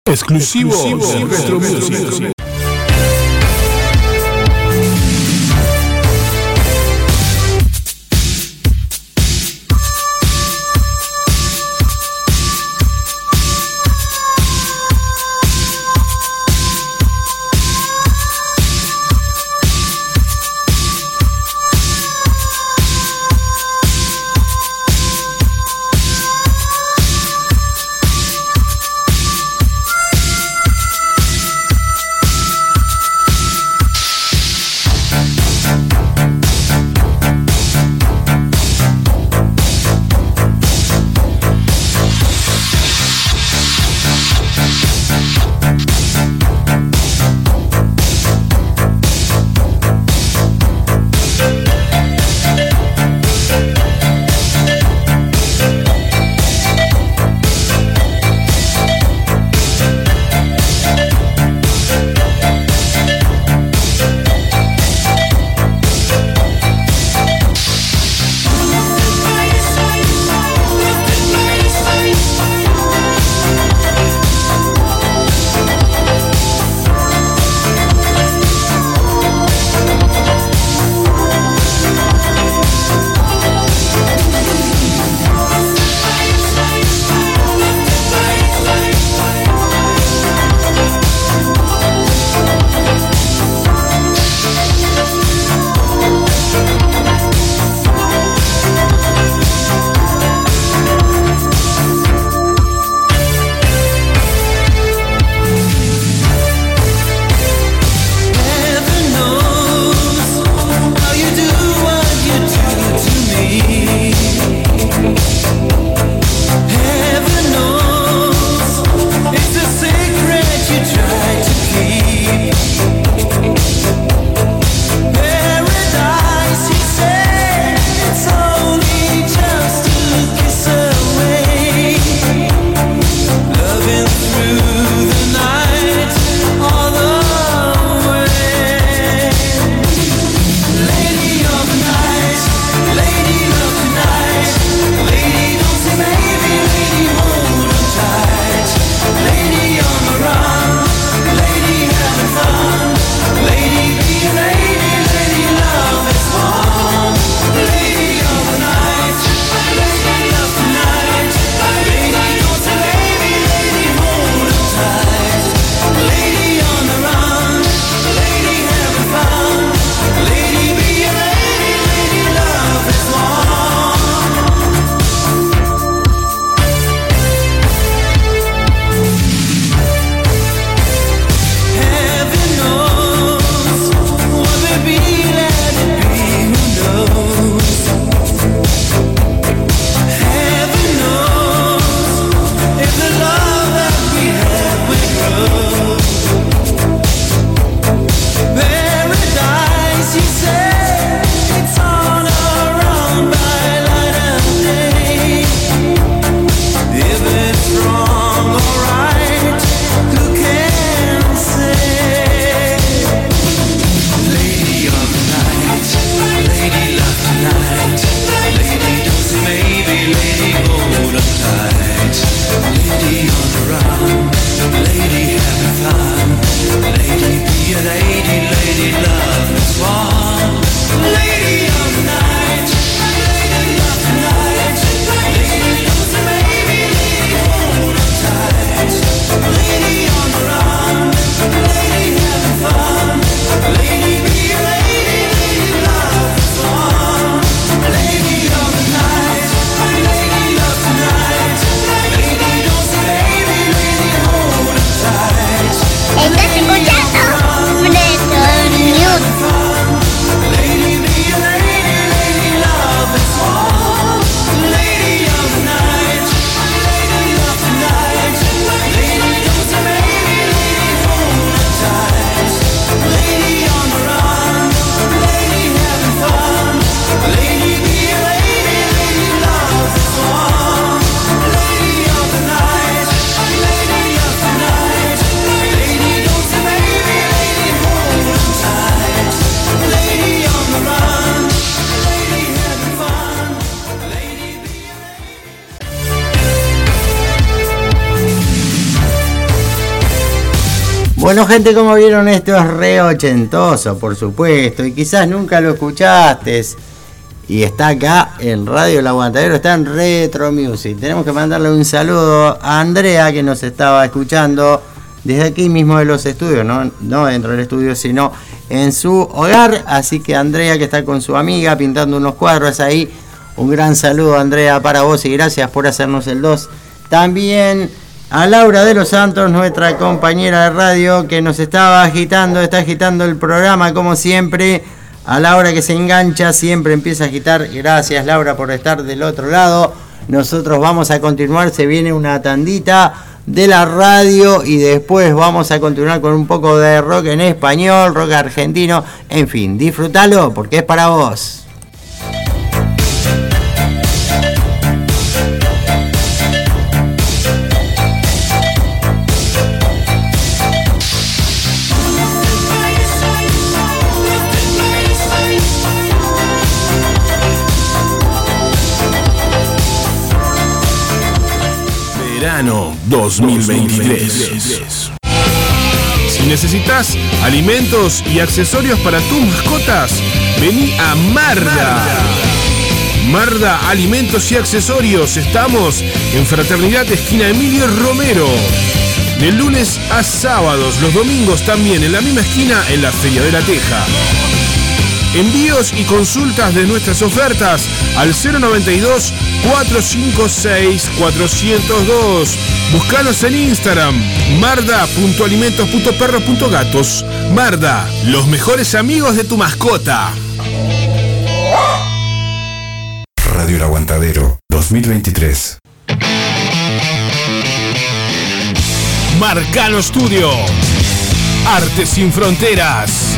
Exclusivo, Retro Music. Bueno, gente, como vieron, esto es re ochentoso, por supuesto, y quizás nunca lo escuchaste. Y está acá en Radio El Aguantadero, está en Retro Music. Tenemos que mandarle un saludo a Andrea que nos estaba escuchando desde aquí mismo de los estudios, no, no dentro del estudio, sino en su hogar. Así que Andrea que está con su amiga pintando unos cuadros ahí. Un gran saludo Andrea para vos y gracias por hacernos el 2. También a Laura de los Santos, nuestra compañera de radio que nos estaba agitando, está agitando el programa como siempre. A la hora que se engancha siempre empieza a agitar. Gracias Laura por estar del otro lado. Nosotros vamos a continuar, se viene una tandita de la radio y después vamos a continuar con un poco de rock en español, rock argentino, en fin, disfrútalo porque es para vos. 2023. Si necesitas alimentos y accesorios para tus mascotas, vení a Marda. Marda Alimentos y Accesorios. Estamos en Fraternidad Esquina Emilio Romero. De lunes a sábados, los domingos también en la misma esquina en la Feria de la Teja. Envíos y consultas de nuestras ofertas al 092 456 402. Búscanos en Instagram marda.alimentos.perros.gatos. Marda, los mejores amigos de tu mascota. Radio El Aguantadero 2023. Marcano Studio. Arte sin fronteras.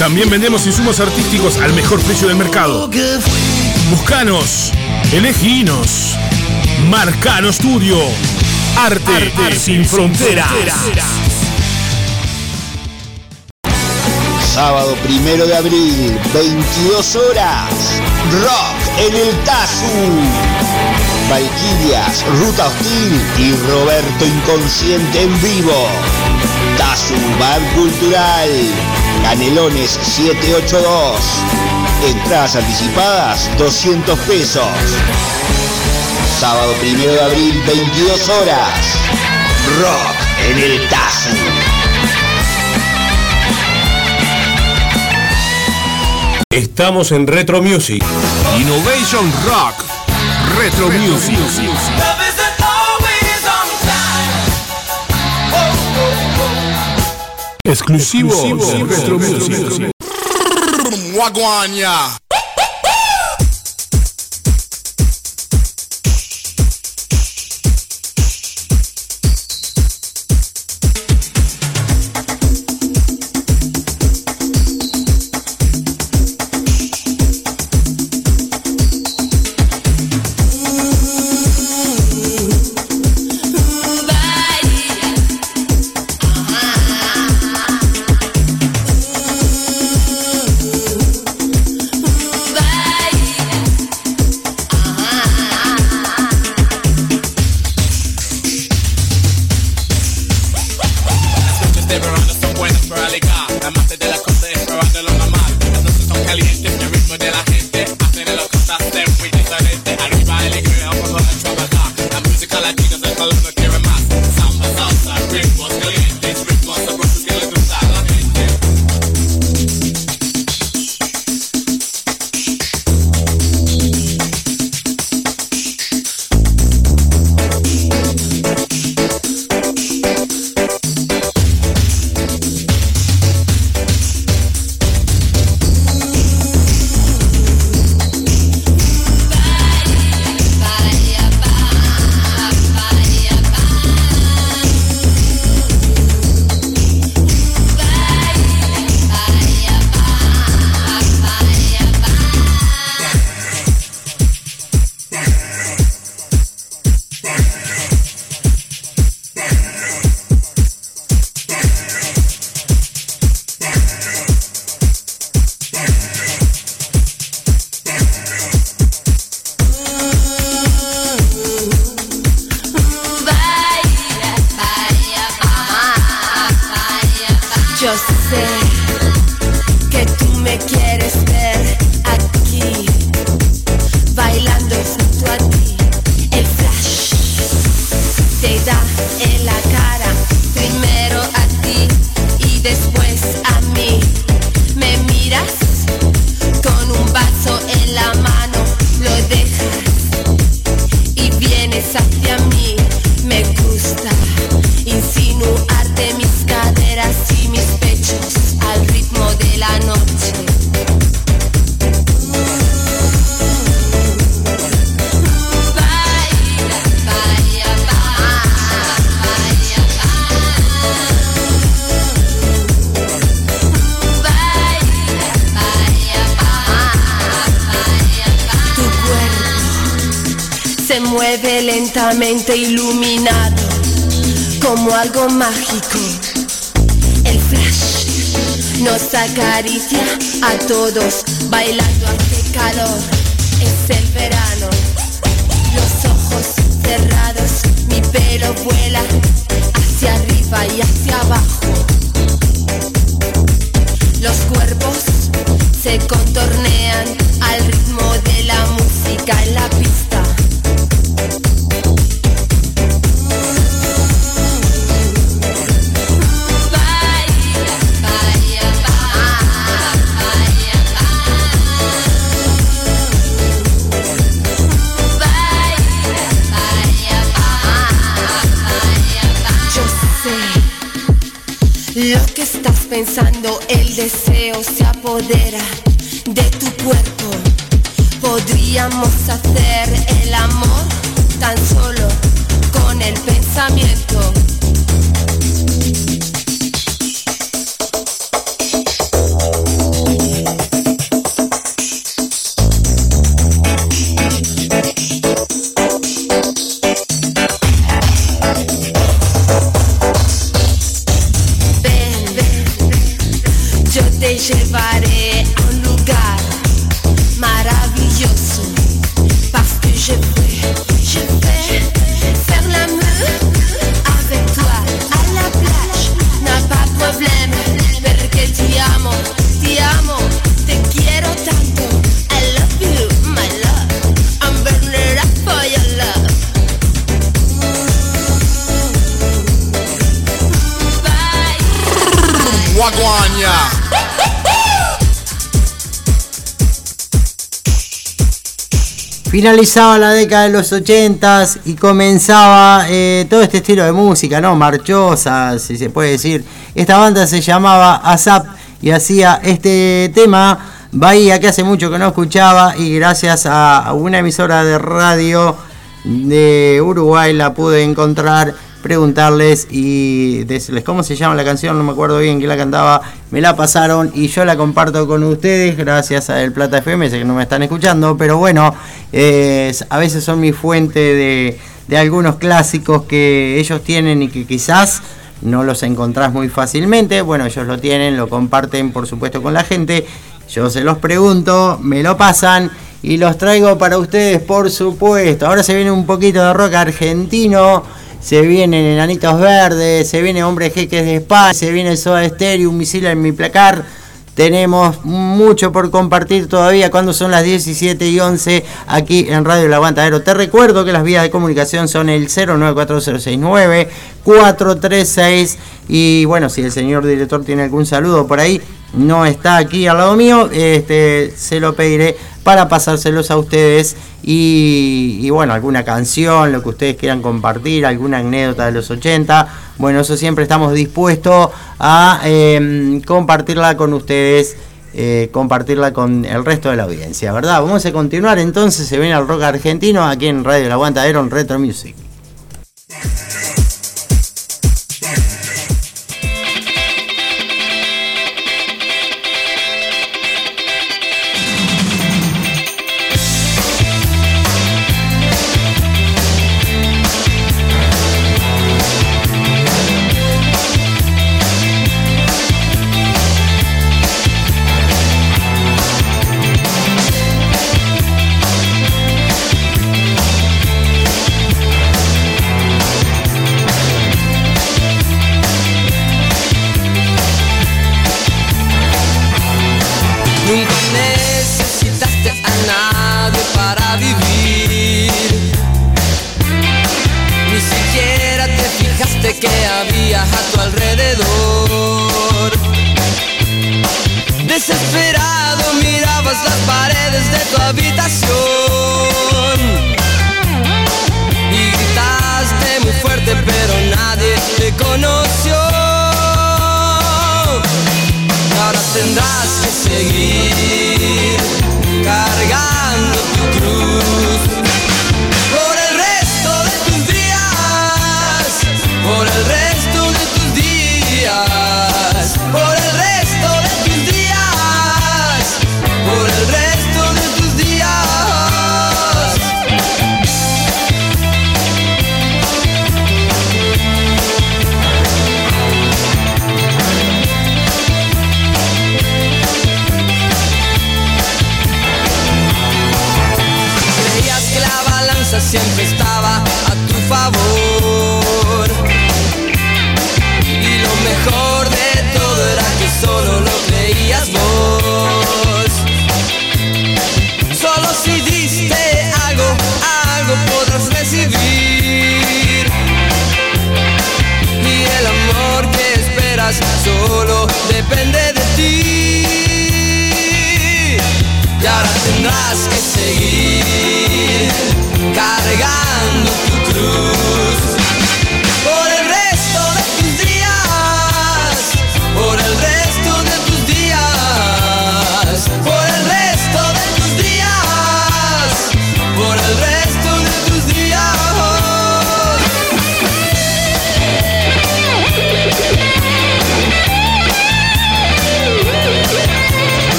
También vendemos insumos artísticos al mejor precio del mercado. Buscanos, eleginos. Marcano Studio. Arte, sin fronteras. Sábado primero de abril, 22 horas. Rock en el Tazu. Valquirias, Ruta Hostil y Roberto Inconsciente en vivo. Tazu Bar Cultural. Canelones 782. Entradas anticipadas 200 pesos. Sábado primero de abril, 22 horas. Rock en el Tazu. Estamos en Retro Music. Innovation Rock. Retro Music. Exclusivo, Retro Music. Finalizaba la década de los 80 y comenzaba eh, todo este estilo de música, ¿no? Marchosa, si se puede decir. Esta banda se llamaba ASAP y hacía este tema, Bahía, que hace mucho que no escuchaba y gracias a una emisora de radio de Uruguay la pude encontrar, preguntarles y decirles cómo se llama la canción, no me acuerdo bien quién la cantaba, me la pasaron y yo la comparto con ustedes gracias a El Plata FM, sé que no me están escuchando, pero bueno, a veces son mi fuente de, de algunos clásicos que ellos tienen y que quizás no los encontrás muy fácilmente, bueno, ellos lo tienen, lo comparten por supuesto con la gente, yo se los pregunto, me lo pasan y los traigo para ustedes por supuesto. Ahora se viene un poquito de rock argentino, se vienen Enanitos Verdes, se viene Hombre Jeques de España, se viene Soda Stereo, un misil en mi placar. Tenemos mucho por compartir todavía cuando son las 17 y 11 aquí en Radio El Aguantadero. Te recuerdo que las vías de comunicación son el 094069 436 y bueno, si el señor director tiene algún saludo por ahí, no está aquí al lado mío, este, se lo pediré para pasárselos a ustedes y, bueno, alguna canción, lo que ustedes quieran compartir, alguna anécdota de los 80. Bueno, eso siempre estamos dispuestos a eh, compartirla con ustedes, eh, compartirla con el resto de la audiencia, ¿verdad? Vamos a continuar entonces, se viene el rock argentino aquí en Radio El Aguantadero en Retro Music.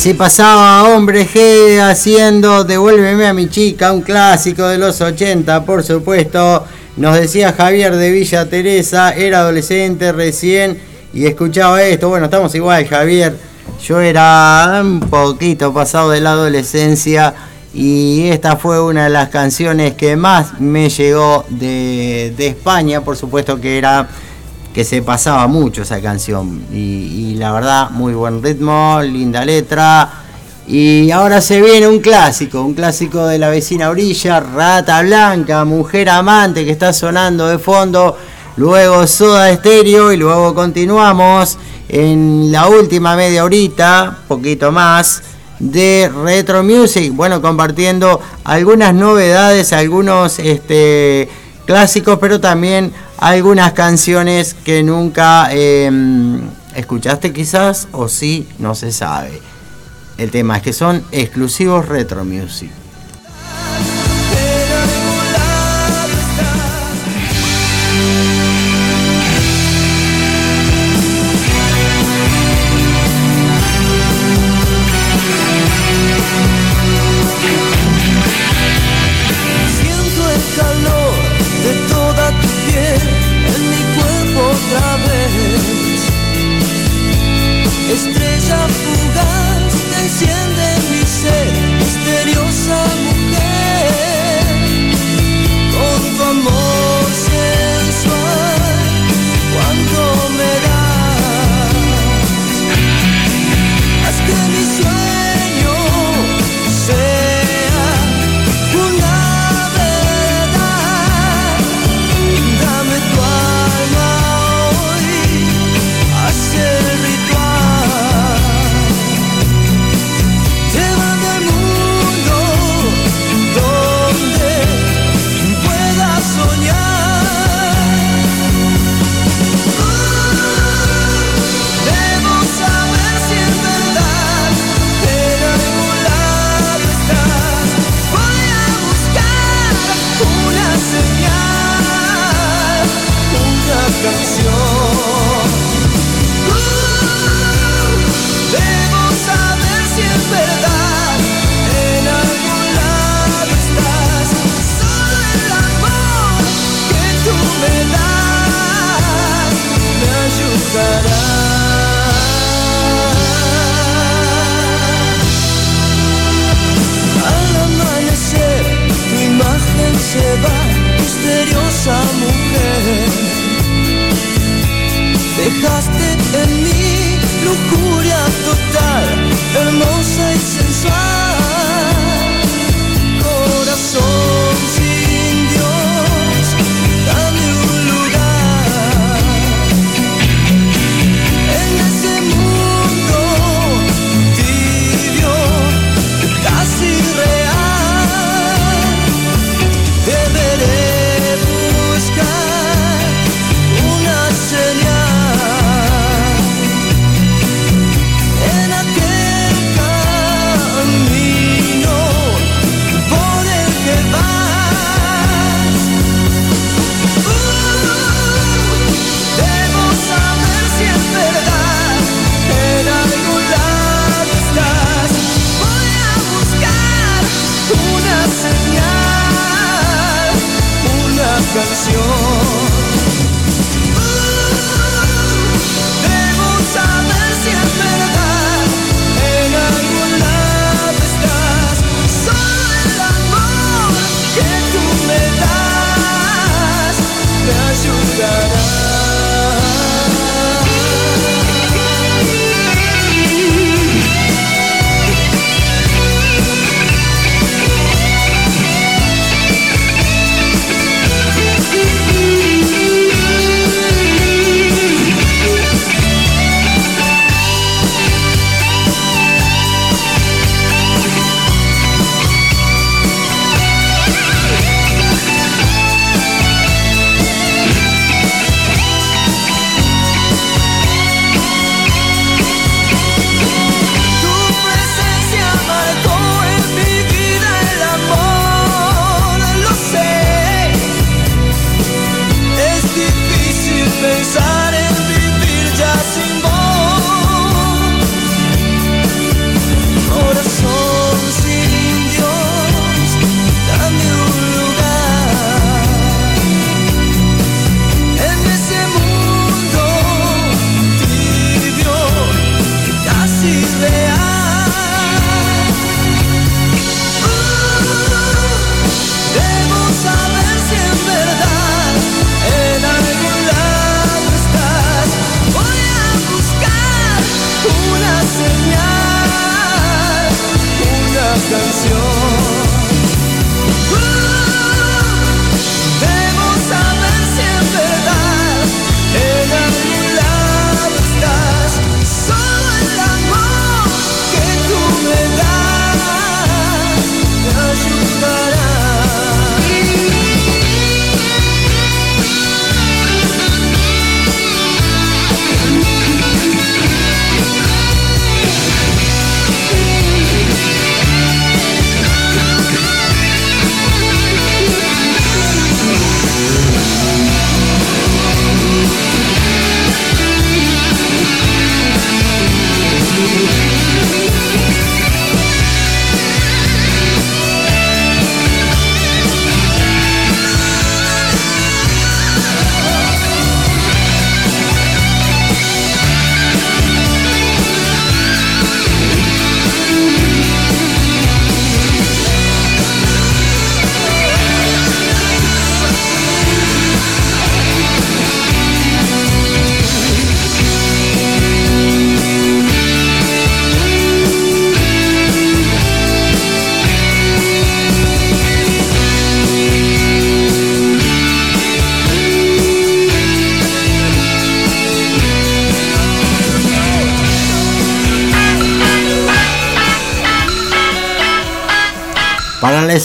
Así pasaba Hombre G haciendo Devuélveme a mi chica, un clásico de los 80, por supuesto. Nos decía Javier de Villa Teresa, era adolescente recién y escuchaba esto. Bueno, estamos igual, Javier. Yo era un poquito pasado de la adolescencia y esta fue una de las canciones que más me llegó de, de España, por supuesto que era que se pasaba mucho esa canción. Y, la verdad muy buen ritmo, linda letra. Y ahora se viene un clásico, un clásico de la vecina orilla, Rata Blanca, Mujer Amante que está sonando de fondo, luego Soda Estéreo y luego continuamos en la última media horita, poquito más de Retro Music, bueno, compartiendo algunas novedades, algunos este clásicos, pero también algunas canciones que nunca eh, escuchaste quizás o sí, no se sabe. El tema es que son exclusivos Retro Music.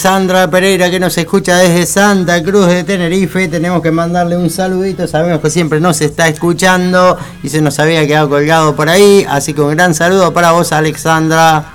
Sandra Pereira que nos escucha desde Santa Cruz de Tenerife. Tenemos que mandarle un saludito. Sabemos que siempre nos está escuchando y se nos había quedado colgado por ahí. Así que un gran saludo para vos, Alexandra.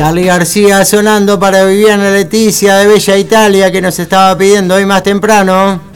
Charlie García sonando para Viviana Leticia de Bella Italia que nos estaba pidiendo hoy más temprano.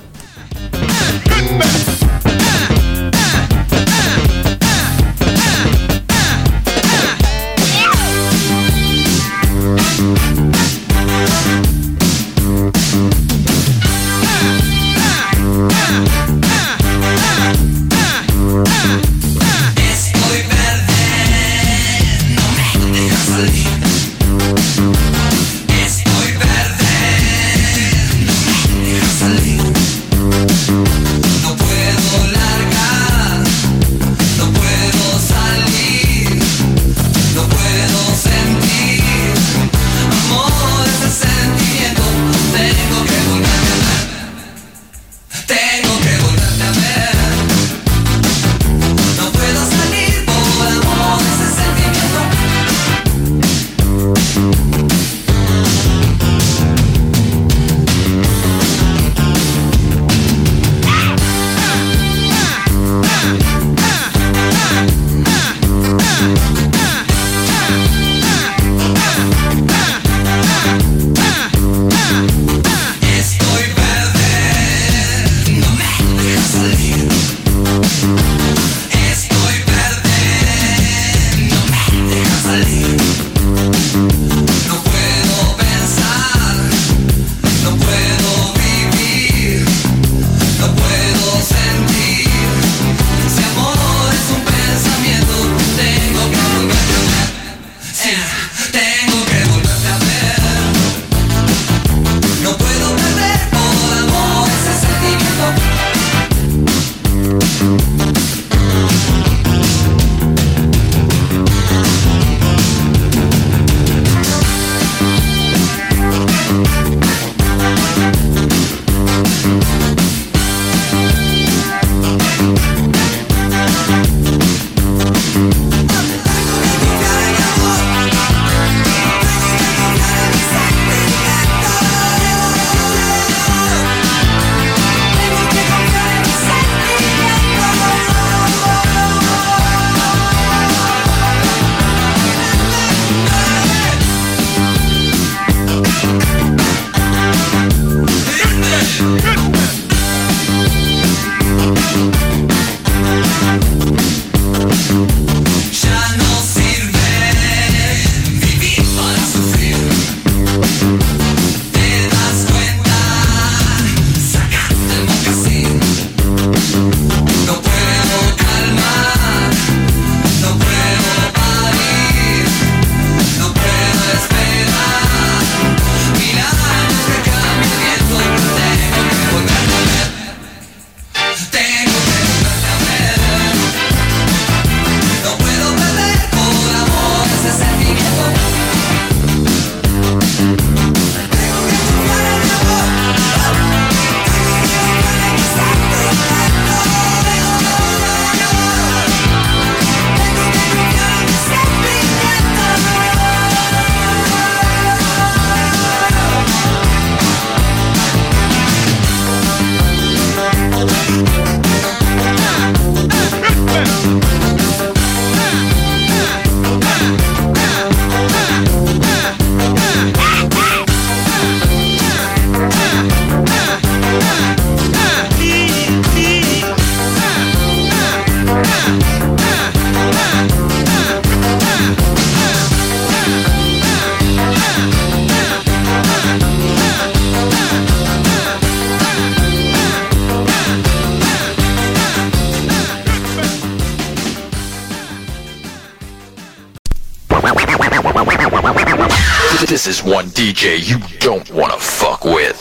This is one DJ you don't wanna fuck with.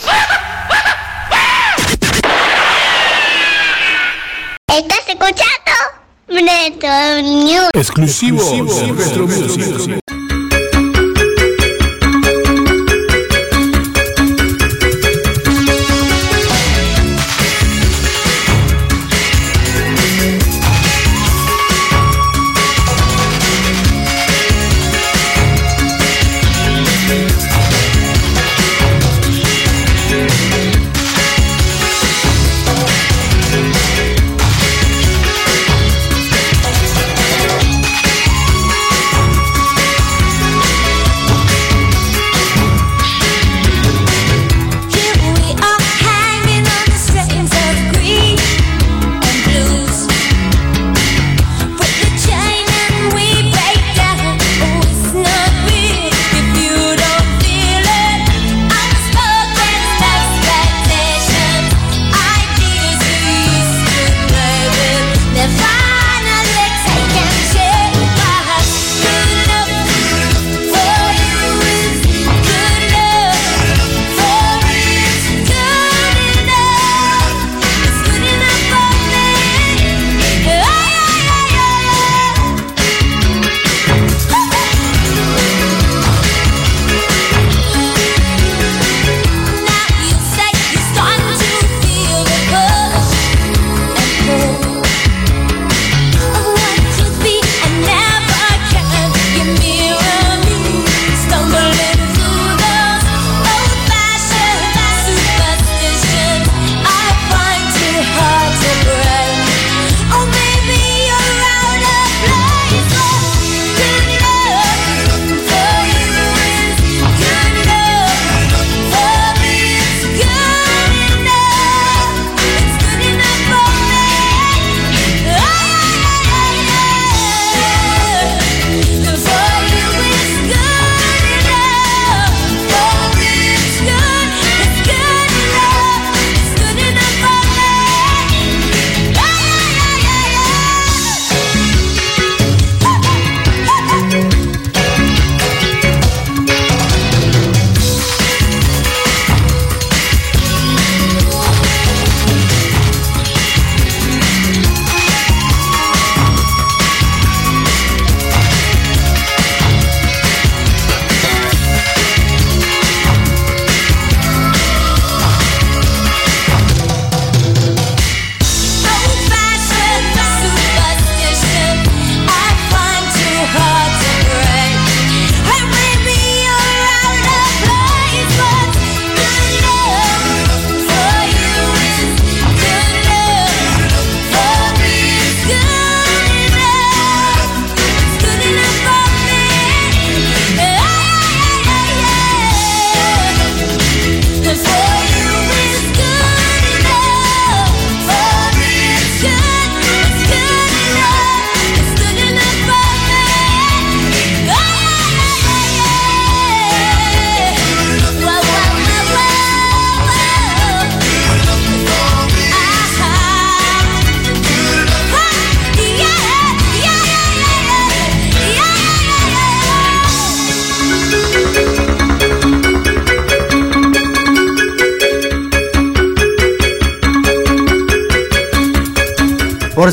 ¿Estás escuchando? Retro News. Exclusivo, Retro Music.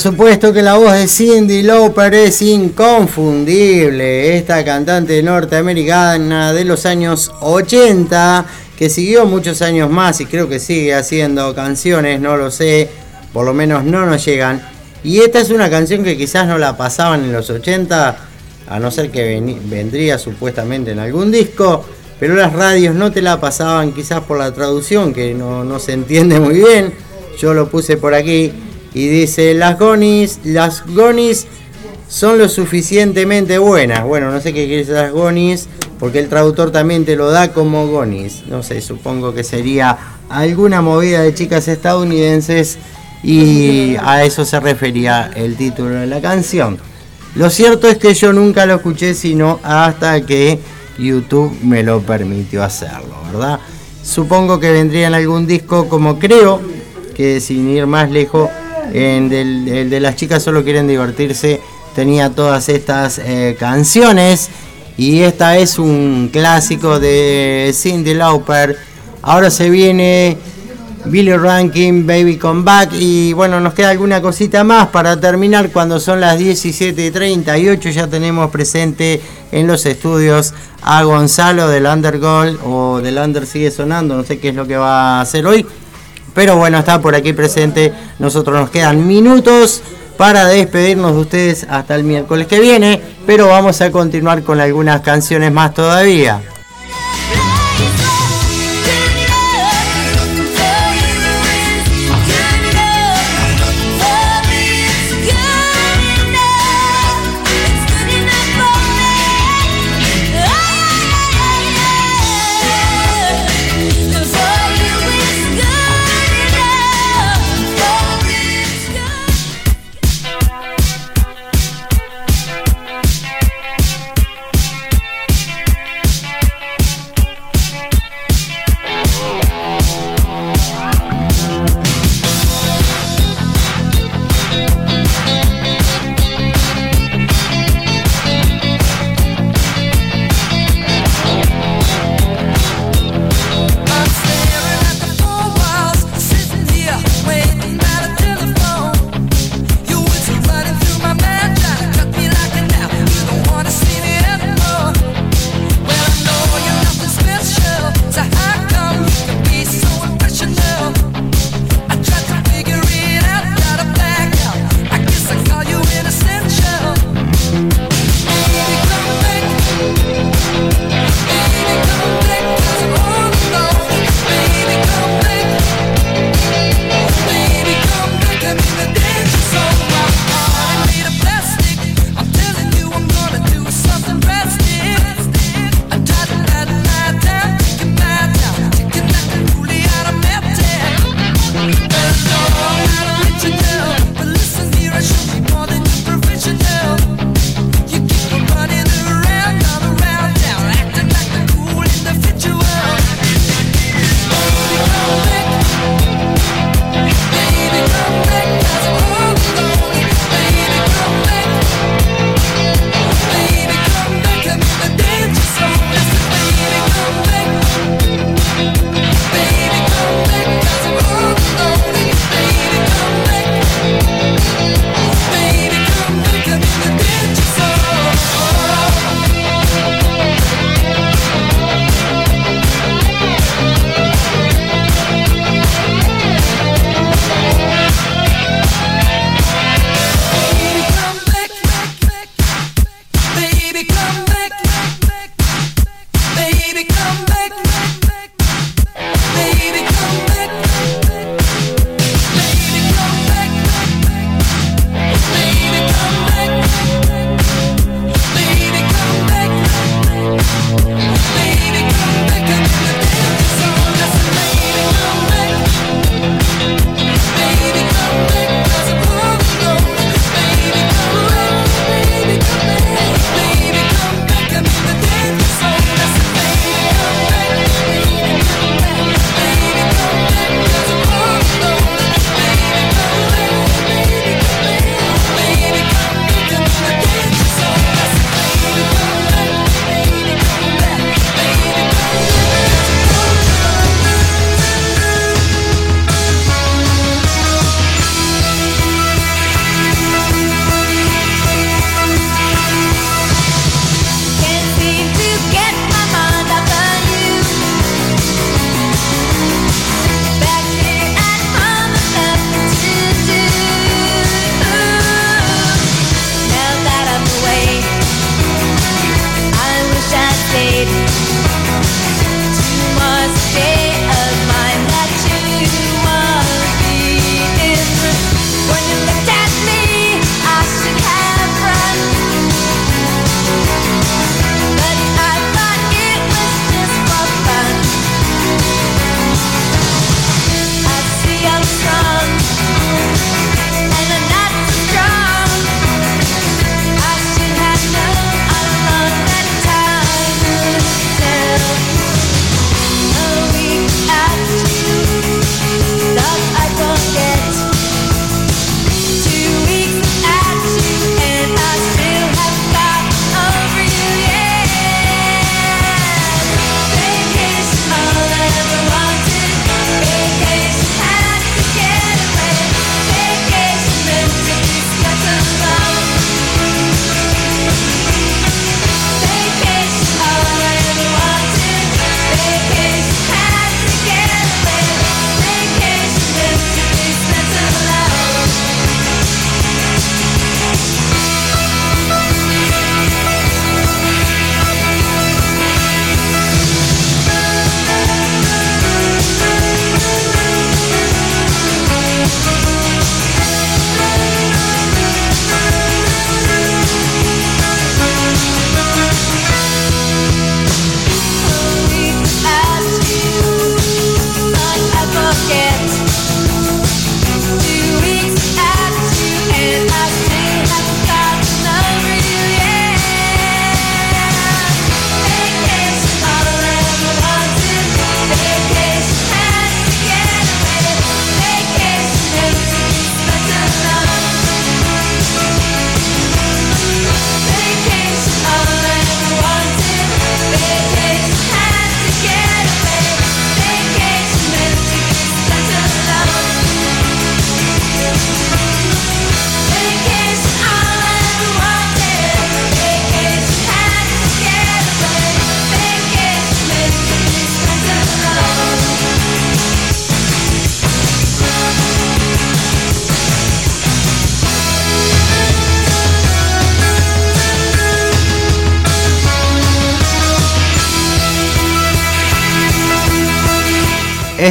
Supuesto que la voz de Cindy Lauper es inconfundible. Esta cantante norteamericana de los años 80 que siguió muchos años más y creo que sigue haciendo canciones, no lo sé, por lo menos no nos llegan. Y esta es una canción que quizás no la pasaban en los 80, a no ser que vendría supuestamente en algún disco, pero las radios no te la pasaban quizás por la traducción, que no se entiende muy bien. Yo lo puse por aquí y dice, las gonis, las gonis son lo suficientemente buenas. Bueno, no sé qué quiere decir las gonis, porque el traductor también te lo da como gonis. No sé, supongo que sería alguna movida de chicas estadounidenses y a eso se refería el título de la canción. Lo cierto es que yo nunca lo escuché sino hasta que YouTube me lo permitió hacerlo, ¿verdad? Supongo que vendría en algún disco como creo que sin ir más lejos, en el de las chicas solo quieren divertirse, tenía todas estas eh, canciones Y esta es un clásico de Cindy Lauper. Ahora se viene Billy Rankin, Baby Come Back. Y bueno, nos queda alguna cosita más para terminar cuando son las 17.38. Ya tenemos presente en los estudios a Gonzalo del Undergold o del Under sigue sonando. No sé qué es lo que va a hacer hoy. Pero bueno, está por aquí presente. Nosotros nos quedan minutos para despedirnos de ustedes hasta el miércoles que viene. Pero vamos a continuar con algunas canciones más todavía.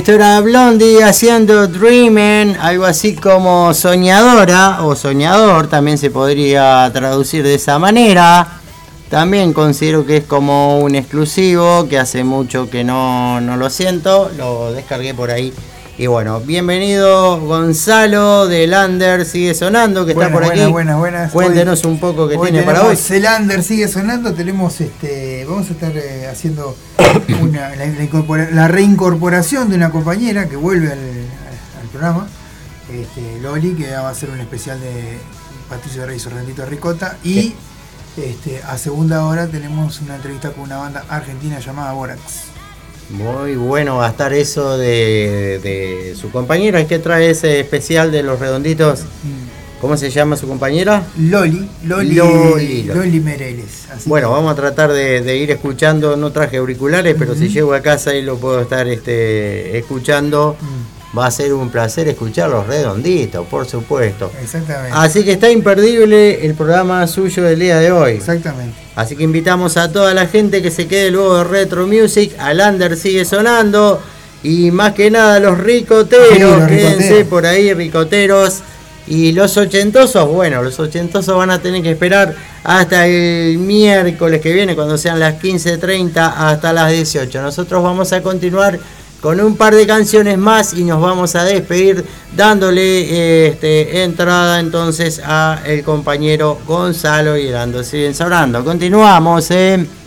Esto era Blondie haciendo Dreaming, algo así como soñadora o soñador, también se podría traducir de esa manera. También considero que es como un exclusivo, que hace mucho que no, no lo siento, lo descargué por ahí. Y bueno, bienvenido Gonzalo de Lander, sigue sonando, que está Buenas, por aquí. buenas, buenas, buenas. Cuéntenos un poco qué tiene para hoy. tenemos Zelander sigue sonando, tenemos este, vamos a estar eh, haciendo una- la, la incorpora- la reincorporación de una compañera que vuelve al, al programa, este, Loli, que va a hacer un especial de Patricio Reyes Orlandito Ricota y este, a segunda hora tenemos una entrevista con una banda argentina llamada Borax. Muy bueno va a estar eso de, de su compañera. ¿Qué trae ese especial de los redonditos? ¿Cómo se llama su compañera? Loli, Loli, Loli, Loli, Loli. Mereles. así Bueno, vamos a tratar de, de ir escuchando. No traje auriculares, pero si llego a casa y lo puedo estar este, escuchando, va a ser un placer escuchar los redonditos, por supuesto. Exactamente. Así que está imperdible el programa suyo del día de hoy. Exactamente. Así que invitamos a toda la gente que se quede luego de Retro Music. Al Under sigue sonando. Y más que nada los ricoteros. Sí, los quédense ricoteros. por ahí, ricoteros. Y los ochentosos, bueno, los ochentosos van a tener que esperar hasta el miércoles que viene, cuando sean las 15.30 hasta las 18. Nosotros vamos a continuar con un par de canciones más y nos vamos a despedir dándole este, entrada entonces a el compañero Gonzalo y Irando. Siguen sobrando. Continuamos, eh.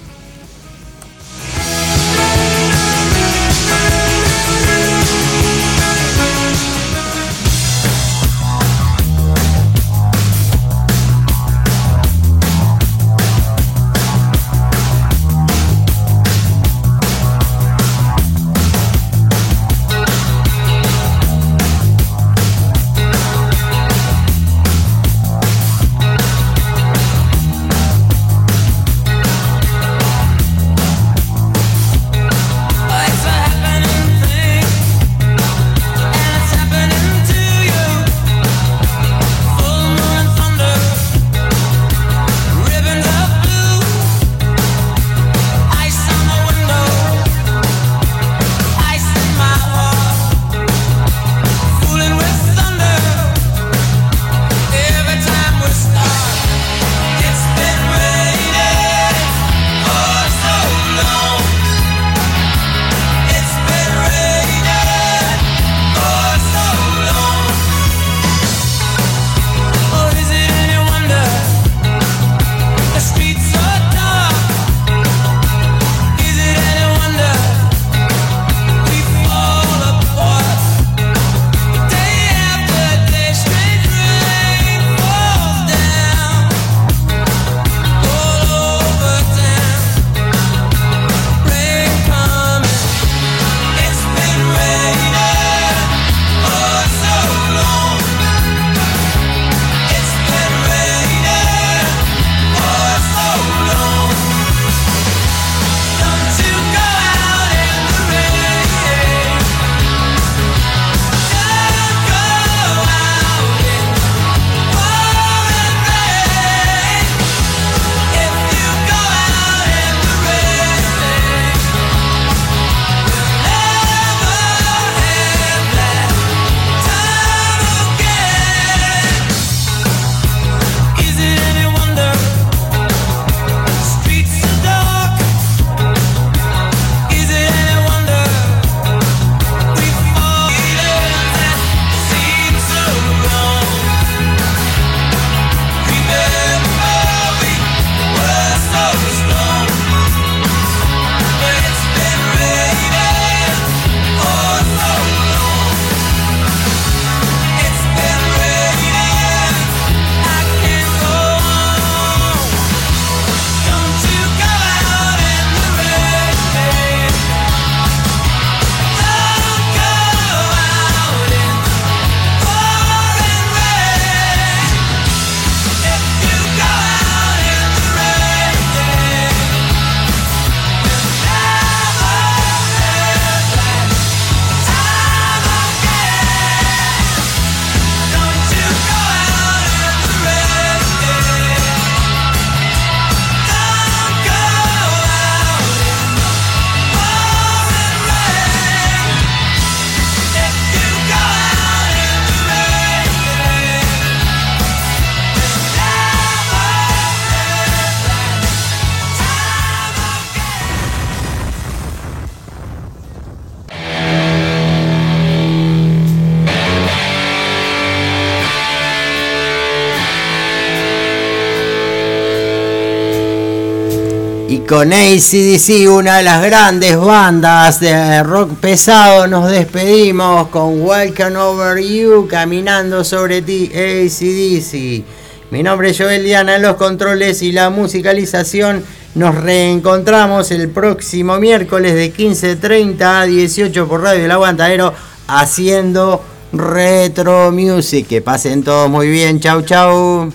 Con ACDC, una de las grandes bandas de rock pesado, nos despedimos con Welcome Over You, caminando sobre ti, ACDC. Mi nombre es Joel Diana los controles y la musicalización. Nos reencontramos el próximo miércoles de 15.30 a 18 por Radio El Aguantadero haciendo Retro Music. Que pasen todos muy bien. Chau, chau.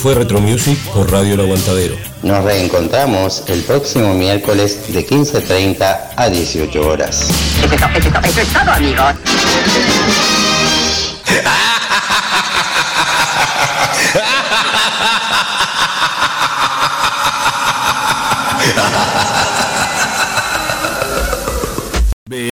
Fue Retro Music por Radio El Aguantadero. Nos reencontramos el próximo miércoles de 15.30 a 18 horas. Eso es, to- eso es to- eso es todo, amigos.